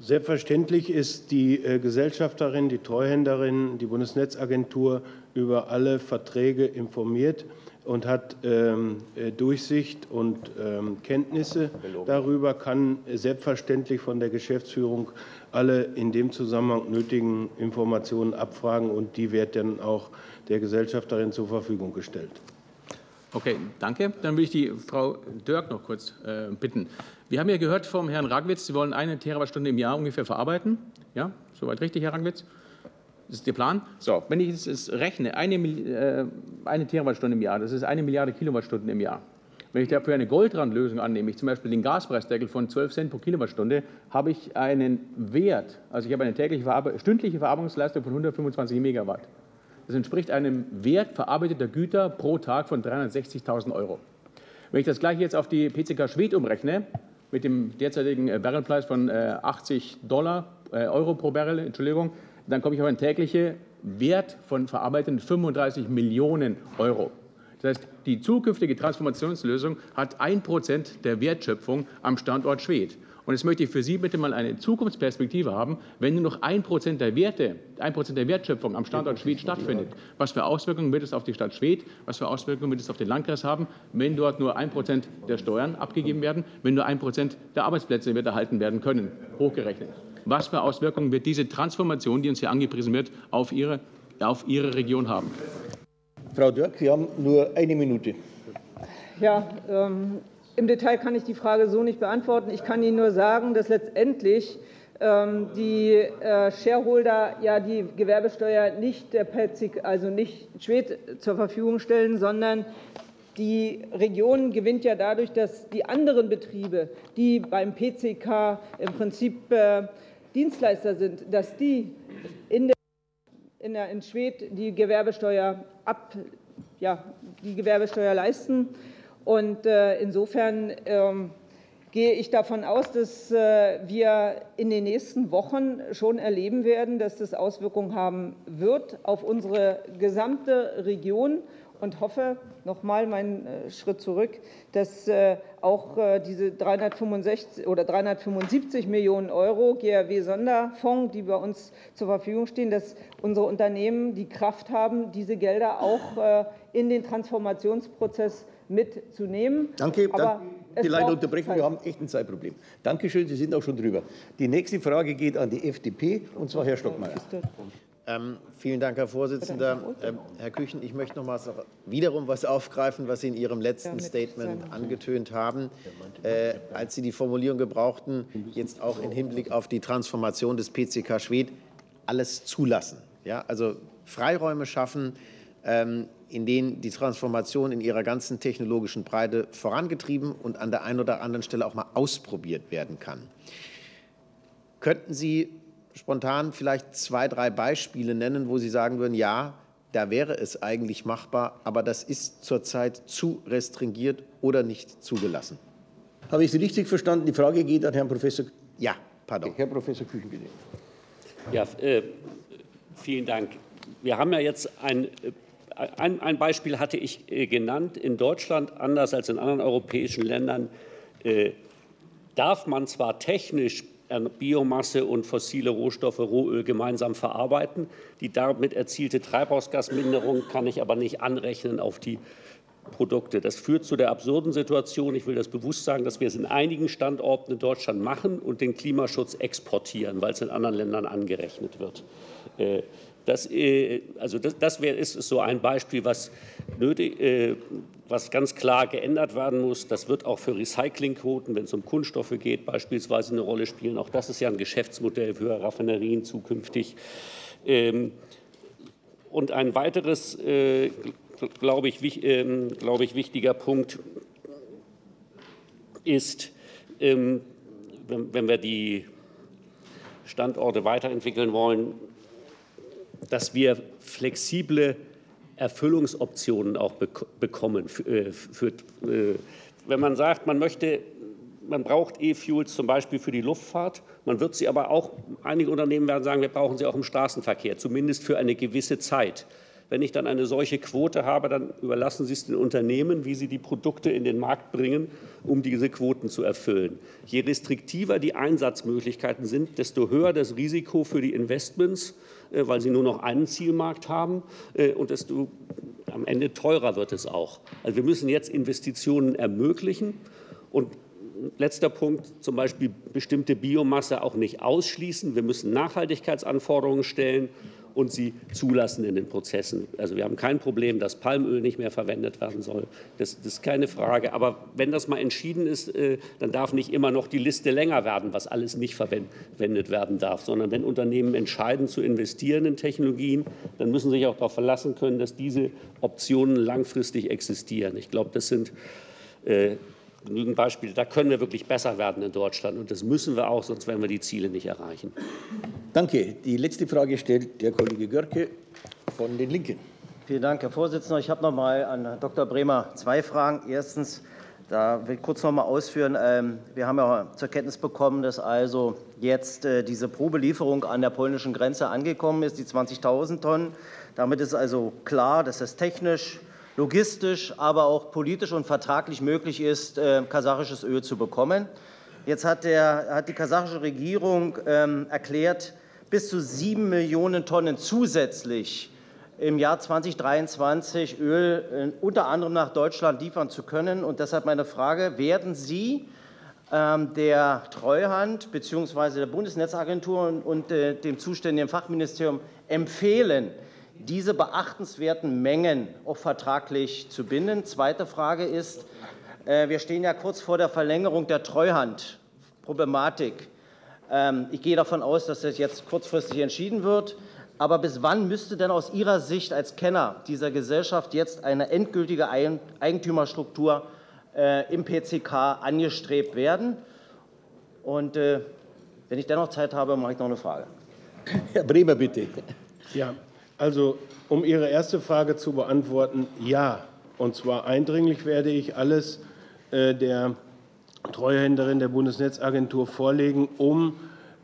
Selbstverständlich ist die äh, Gesellschafterin, die Treuhänderin, die Bundesnetzagentur über alle Verträge informiert und hat ähm, äh, Durchsicht und ähm, Kenntnisse darüber, kann selbstverständlich von der Geschäftsführung alle in dem Zusammenhang nötigen Informationen abfragen und die wird dann auch der Gesellschafterin zur Verfügung gestellt. Okay, danke. Dann will ich die Frau Dörk noch kurz äh, bitten. Wir haben ja gehört vom Herrn Ragwitz, Sie wollen eine Terawattstunde im Jahr ungefähr verarbeiten. Ja, soweit richtig, Herr Ragwitz? Das ist der Plan. So, wenn ich es rechne, eine, äh, eine Terawattstunde im Jahr, das ist eine Milliarde Kilowattstunden im Jahr. Wenn ich dafür eine Goldrandlösung annehme, ich zum Beispiel den Gaspreisdeckel von 12 Cent pro Kilowattstunde, habe ich einen Wert, also ich habe eine tägliche Verarbe stündliche Verarbeitungsleistung von 125 Megawatt. Das entspricht einem Wert verarbeiteter Güter pro Tag von 360.000 Euro. Wenn ich das gleiche jetzt auf die PCK Schwed umrechne, mit dem derzeitigen äh, Barrelpreis von 80 äh, Dollar, Euro pro Barrel, Entschuldigung, dann komme ich auf einen täglichen Wert von verarbeiteten 35 Millionen Euro. Das heißt, die zukünftige Transformationslösung hat ein Prozent der Wertschöpfung am Standort Schwedt. Und jetzt möchte ich für Sie bitte mal eine Zukunftsperspektive haben, wenn nur noch ein Prozent der Werte, ein Prozent der Wertschöpfung am Standort Schwedt stattfindet. Was für Auswirkungen wird es auf die Stadt Schwedt? Was für Auswirkungen wird es auf den Landkreis haben, wenn dort nur ein Prozent der Steuern abgegeben werden, wenn nur ein Prozent der Arbeitsplätze erhalten werden können, hochgerechnet? Was für Auswirkungen wird diese Transformation, die uns hier angepriesen wird, auf Ihre, auf Ihre Region haben? Frau Dörk, Sie haben nur eine Minute. Ja, ähm, im Detail kann ich die Frage so nicht beantworten. Ich kann Ihnen nur sagen, dass letztendlich ähm, die äh, Shareholder ja die Gewerbesteuer nicht der PETSIG, also nicht Schwed zur Verfügung stellen, sondern die Region gewinnt ja dadurch, dass die anderen Betriebe, die beim PCK im Prinzip äh, Dienstleister sind, dass die in, der, in, der, in Schwedt die Gewerbesteuer, ab, ja, die Gewerbesteuer leisten. Und äh, insofern ähm, gehe ich davon aus, dass äh, wir in den nächsten Wochen schon erleben werden, dass das Auswirkungen haben wird auf unsere gesamte Region und hoffe, nochmal meinen äh, Schritt zurück, dass äh, auch äh, diese 365 oder 375 Millionen Euro GRW-Sonderfonds, die bei uns zur Verfügung stehen, dass unsere Unternehmen die Kraft haben, diese Gelder auch in den Transformationsprozess mitzunehmen. Danke. Aber die Leitung unterbrechen. Wir haben echt ein Zeitproblem. Dankeschön, Sie sind auch schon drüber. Die nächste Frage geht an die FDP, und zwar Herr Stockmeier. Ähm, vielen Dank, Herr Vorsitzender. Ähm, Herr Küchen, ich möchte noch mal wiederum was aufgreifen, was Sie in Ihrem letzten Statement angetönt haben, äh, als Sie die Formulierung gebrauchten, jetzt auch im Hinblick auf die Transformation des PCK Schwedt, alles zulassen. Ja, also Freiräume schaffen, ähm, in denen die Transformation in ihrer ganzen technologischen Breite vorangetrieben und an der einen oder anderen Stelle auch mal ausprobiert werden kann. Könnten Sie spontan vielleicht zwei, drei Beispiele nennen, wo Sie sagen würden, ja, da wäre es eigentlich machbar, aber das ist zurzeit zu restringiert oder nicht zugelassen. Habe ich Sie richtig verstanden? Die Frage geht an Herrn Professor. Ja, pardon. Herr Professor Küchen, bitte. Ja, äh, vielen Dank. Wir haben ja jetzt ein, äh, ein, ein Beispiel hatte ich äh, genannt. In Deutschland, anders als in anderen europäischen Ländern, äh, darf man zwar technisch Biomasse und fossile Rohstoffe, Rohöl gemeinsam verarbeiten. Die damit erzielte Treibhausgasminderung kann ich aber nicht anrechnen auf die Produkte. Das führt zu der absurden Situation, ich will das bewusst sagen, dass wir es in einigen Standorten in Deutschland machen und den Klimaschutz exportieren, weil es in anderen Ländern angerechnet wird. Das, äh, also das, das wär, ist so ein Beispiel, was, nötig, äh, was ganz klar geändert werden muss. Das wird auch für Recyclingquoten, wenn es um Kunststoffe geht, beispielsweise eine Rolle spielen. Auch das ist ja ein Geschäftsmodell für Raffinerien zukünftig. Ähm, und ein weiteres, äh, glaube ich, ähm, glaube ich, wichtiger Punkt ist, ähm, wenn wir die Standorte weiterentwickeln wollen, dass wir flexible Erfüllungsoptionen auch bekommen. Äh, für, äh, wenn man sagt, man möchte man braucht E-Fuels zum Beispiel für die Luftfahrt. Man wird sie aber auch, einige Unternehmen werden sagen, wir brauchen sie auch im Straßenverkehr, zumindest für eine gewisse Zeit. Wenn ich dann eine solche Quote habe, dann überlassen Sie es den Unternehmen, wie sie die Produkte in den Markt bringen, um diese Quoten zu erfüllen. Je restriktiver die Einsatzmöglichkeiten sind, desto höher das Risiko für die Investments, weil sie nur noch einen Zielmarkt haben äh, und desto am Ende teurer wird es auch. Also wir müssen jetzt Investitionen ermöglichen und letzter Punkt, zum Beispiel bestimmte Biomasse auch nicht ausschließen. Wir müssen Nachhaltigkeitsanforderungen stellen und sie zulassen in den Prozessen. Also wir haben kein Problem, dass Palmöl nicht mehr verwendet werden soll. Das, das ist keine Frage. Aber wenn das mal entschieden ist, äh, dann darf nicht immer noch die Liste länger werden, was alles nicht verwendet werden darf, sondern wenn Unternehmen entscheiden zu investieren in Technologien, dann müssen sie sich auch darauf verlassen können, dass diese Optionen langfristig existieren. Ich glaube, das sind äh, genügend Beispiele. Da können wir wirklich besser werden in Deutschland. Und das müssen wir auch, sonst werden wir die Ziele nicht erreichen. Danke. Die letzte Frage stellt der Kollege Görke von den Linken. Vielen Dank, Herr Vorsitzender. Ich habe noch mal an Dr. Bremer zwei Fragen. Erstens, da will ich kurz noch mal ausführen. Ähm, wir haben ja zur Kenntnis bekommen, dass also jetzt äh, diese Probelieferung an der polnischen Grenze angekommen ist, die 20.000 Tonnen. Damit ist also klar, dass das technisch logistisch, aber auch politisch und vertraglich möglich ist, äh, kasachisches Öl zu bekommen. Jetzt hat, der, hat die kasachische Regierung ähm, erklärt, bis zu sieben Millionen Tonnen zusätzlich im Jahr 2023 Öl äh, unter anderem nach Deutschland liefern zu können. Und deshalb meine Frage, werden Sie ähm, der Treuhand bzw. der Bundesnetzagentur und, äh, dem zuständigen Fachministerium empfehlen, diese beachtenswerten Mengen auch vertraglich zu binden. Zweite Frage ist, äh, wir stehen ja kurz vor der Verlängerung der Treuhandproblematik. Ähm, ich gehe davon aus, dass das jetzt kurzfristig entschieden wird. Aber bis wann müsste denn aus Ihrer Sicht als Kenner dieser Gesellschaft jetzt eine endgültige Eigentümerstruktur äh, im PCK angestrebt werden? Und äh, wenn ich dennoch Zeit habe, mache ich noch eine Frage. Herr Bremer, bitte. Ja, also, um Ihre erste Frage zu beantworten, ja. Und zwar eindringlich werde ich alles äh, der Treuhänderin der Bundesnetzagentur vorlegen, um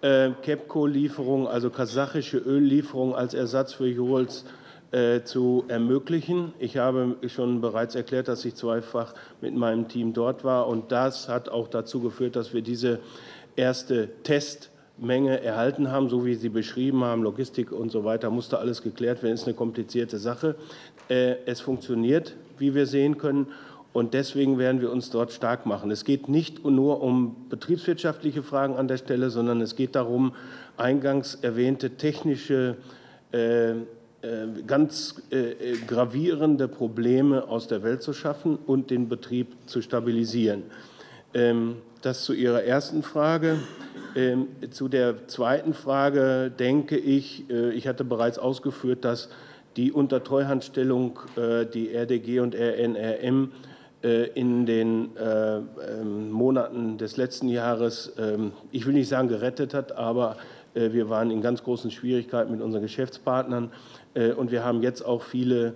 äh, KEPCO-Lieferungen, also kasachische Öllieferungen als Ersatz für Jurols äh, zu ermöglichen. Ich habe schon bereits erklärt, dass ich zweifach mit meinem Team dort war. Und das hat auch dazu geführt, dass wir diese erste Testmenge erhalten haben, so wie Sie beschrieben haben, Logistik und so weiter, musste alles geklärt werden. Ist eine komplizierte Sache. Äh, es funktioniert, wie wir sehen können. Und deswegen werden wir uns dort stark machen. Es geht nicht nur um betriebswirtschaftliche Fragen an der Stelle, sondern es geht darum, eingangs erwähnte technische, äh, äh ganz gravierende Probleme aus der Welt zu schaffen und den Betrieb zu stabilisieren. Ähm, das zu Ihrer ersten Frage. Ähm, zu der zweiten Frage denke ich, äh, ich hatte bereits ausgeführt, dass die Untertreuhandstellung die RDG und RNRM äh, in den äh, ähm, Monaten des letzten Jahres, ähm, ich will nicht sagen gerettet hat, aber äh, wir waren in ganz großen Schwierigkeiten mit unseren Geschäftspartnern und wir haben jetzt auch viele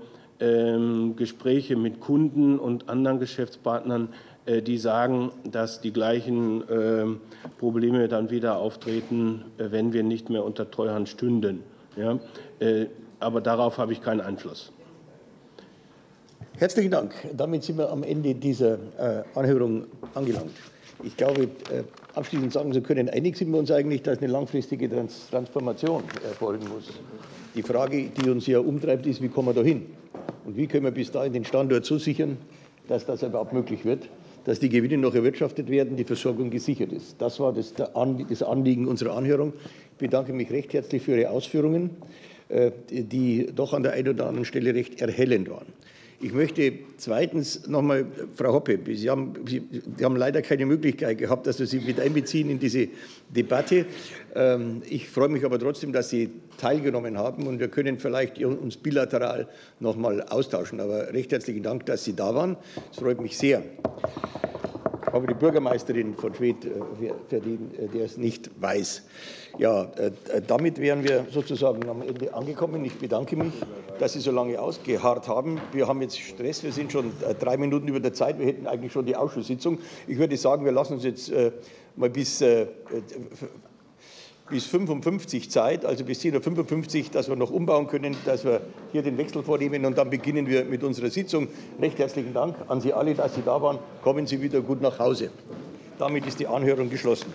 Gespräche mit Kunden und anderen Geschäftspartnern, die sagen, dass die gleichen Probleme dann wieder auftreten, wenn wir nicht mehr unter Treuhand stünden. aber darauf habe ich keinen Einfluss. Herzlichen Dank. Damit sind wir am Ende dieser äh, Anhörung angelangt. Ich glaube, äh, abschließend sagen zu können, einig sind wir uns eigentlich, dass eine langfristige Trans Transformation erfolgen muss. Die Frage, die uns ja umtreibt, ist, wie kommen wir da hin? Und wie können wir bis dahin den Standort so sichern, dass das überhaupt möglich wird, dass die Gewinne noch erwirtschaftet werden, die Versorgung gesichert ist. Das war das, das Anliegen unserer Anhörung. Ich bedanke mich recht herzlich für Ihre Ausführungen, äh, die doch an der einen oder anderen Stelle recht erhellend waren. Ich möchte zweitens noch mal, Frau Hoppe, Sie haben, Sie, Sie haben leider keine Möglichkeit gehabt, dass wir Sie mit einbeziehen in diese Debatte. Ähm, ich freue mich aber trotzdem, dass Sie teilgenommen haben und wir können vielleicht uns bilateral noch mal austauschen. Aber recht herzlichen Dank, dass Sie da waren. Es freut mich sehr aber die Bürgermeisterin von Schwedt, äh, für den, äh, der es nicht weiß. Ja, äh, damit wären wir sozusagen am Ende angekommen. Ich bedanke mich, dass Sie so lange ausgeharrt haben. Wir haben jetzt Stress, wir sind schon drei Minuten über der Zeit. Wir hätten eigentlich schon die Ausschusssitzung. Ich würde sagen, wir lassen uns jetzt mal bis bis 55 Zeit, also bis 10.55 Uhr, dass wir noch umbauen können, dass wir hier den Wechsel vornehmen und dann beginnen wir mit unserer Sitzung. Recht herzlichen Dank an Sie alle, dass Sie da waren. Kommen Sie wieder gut nach Hause. Damit ist die Anhörung geschlossen.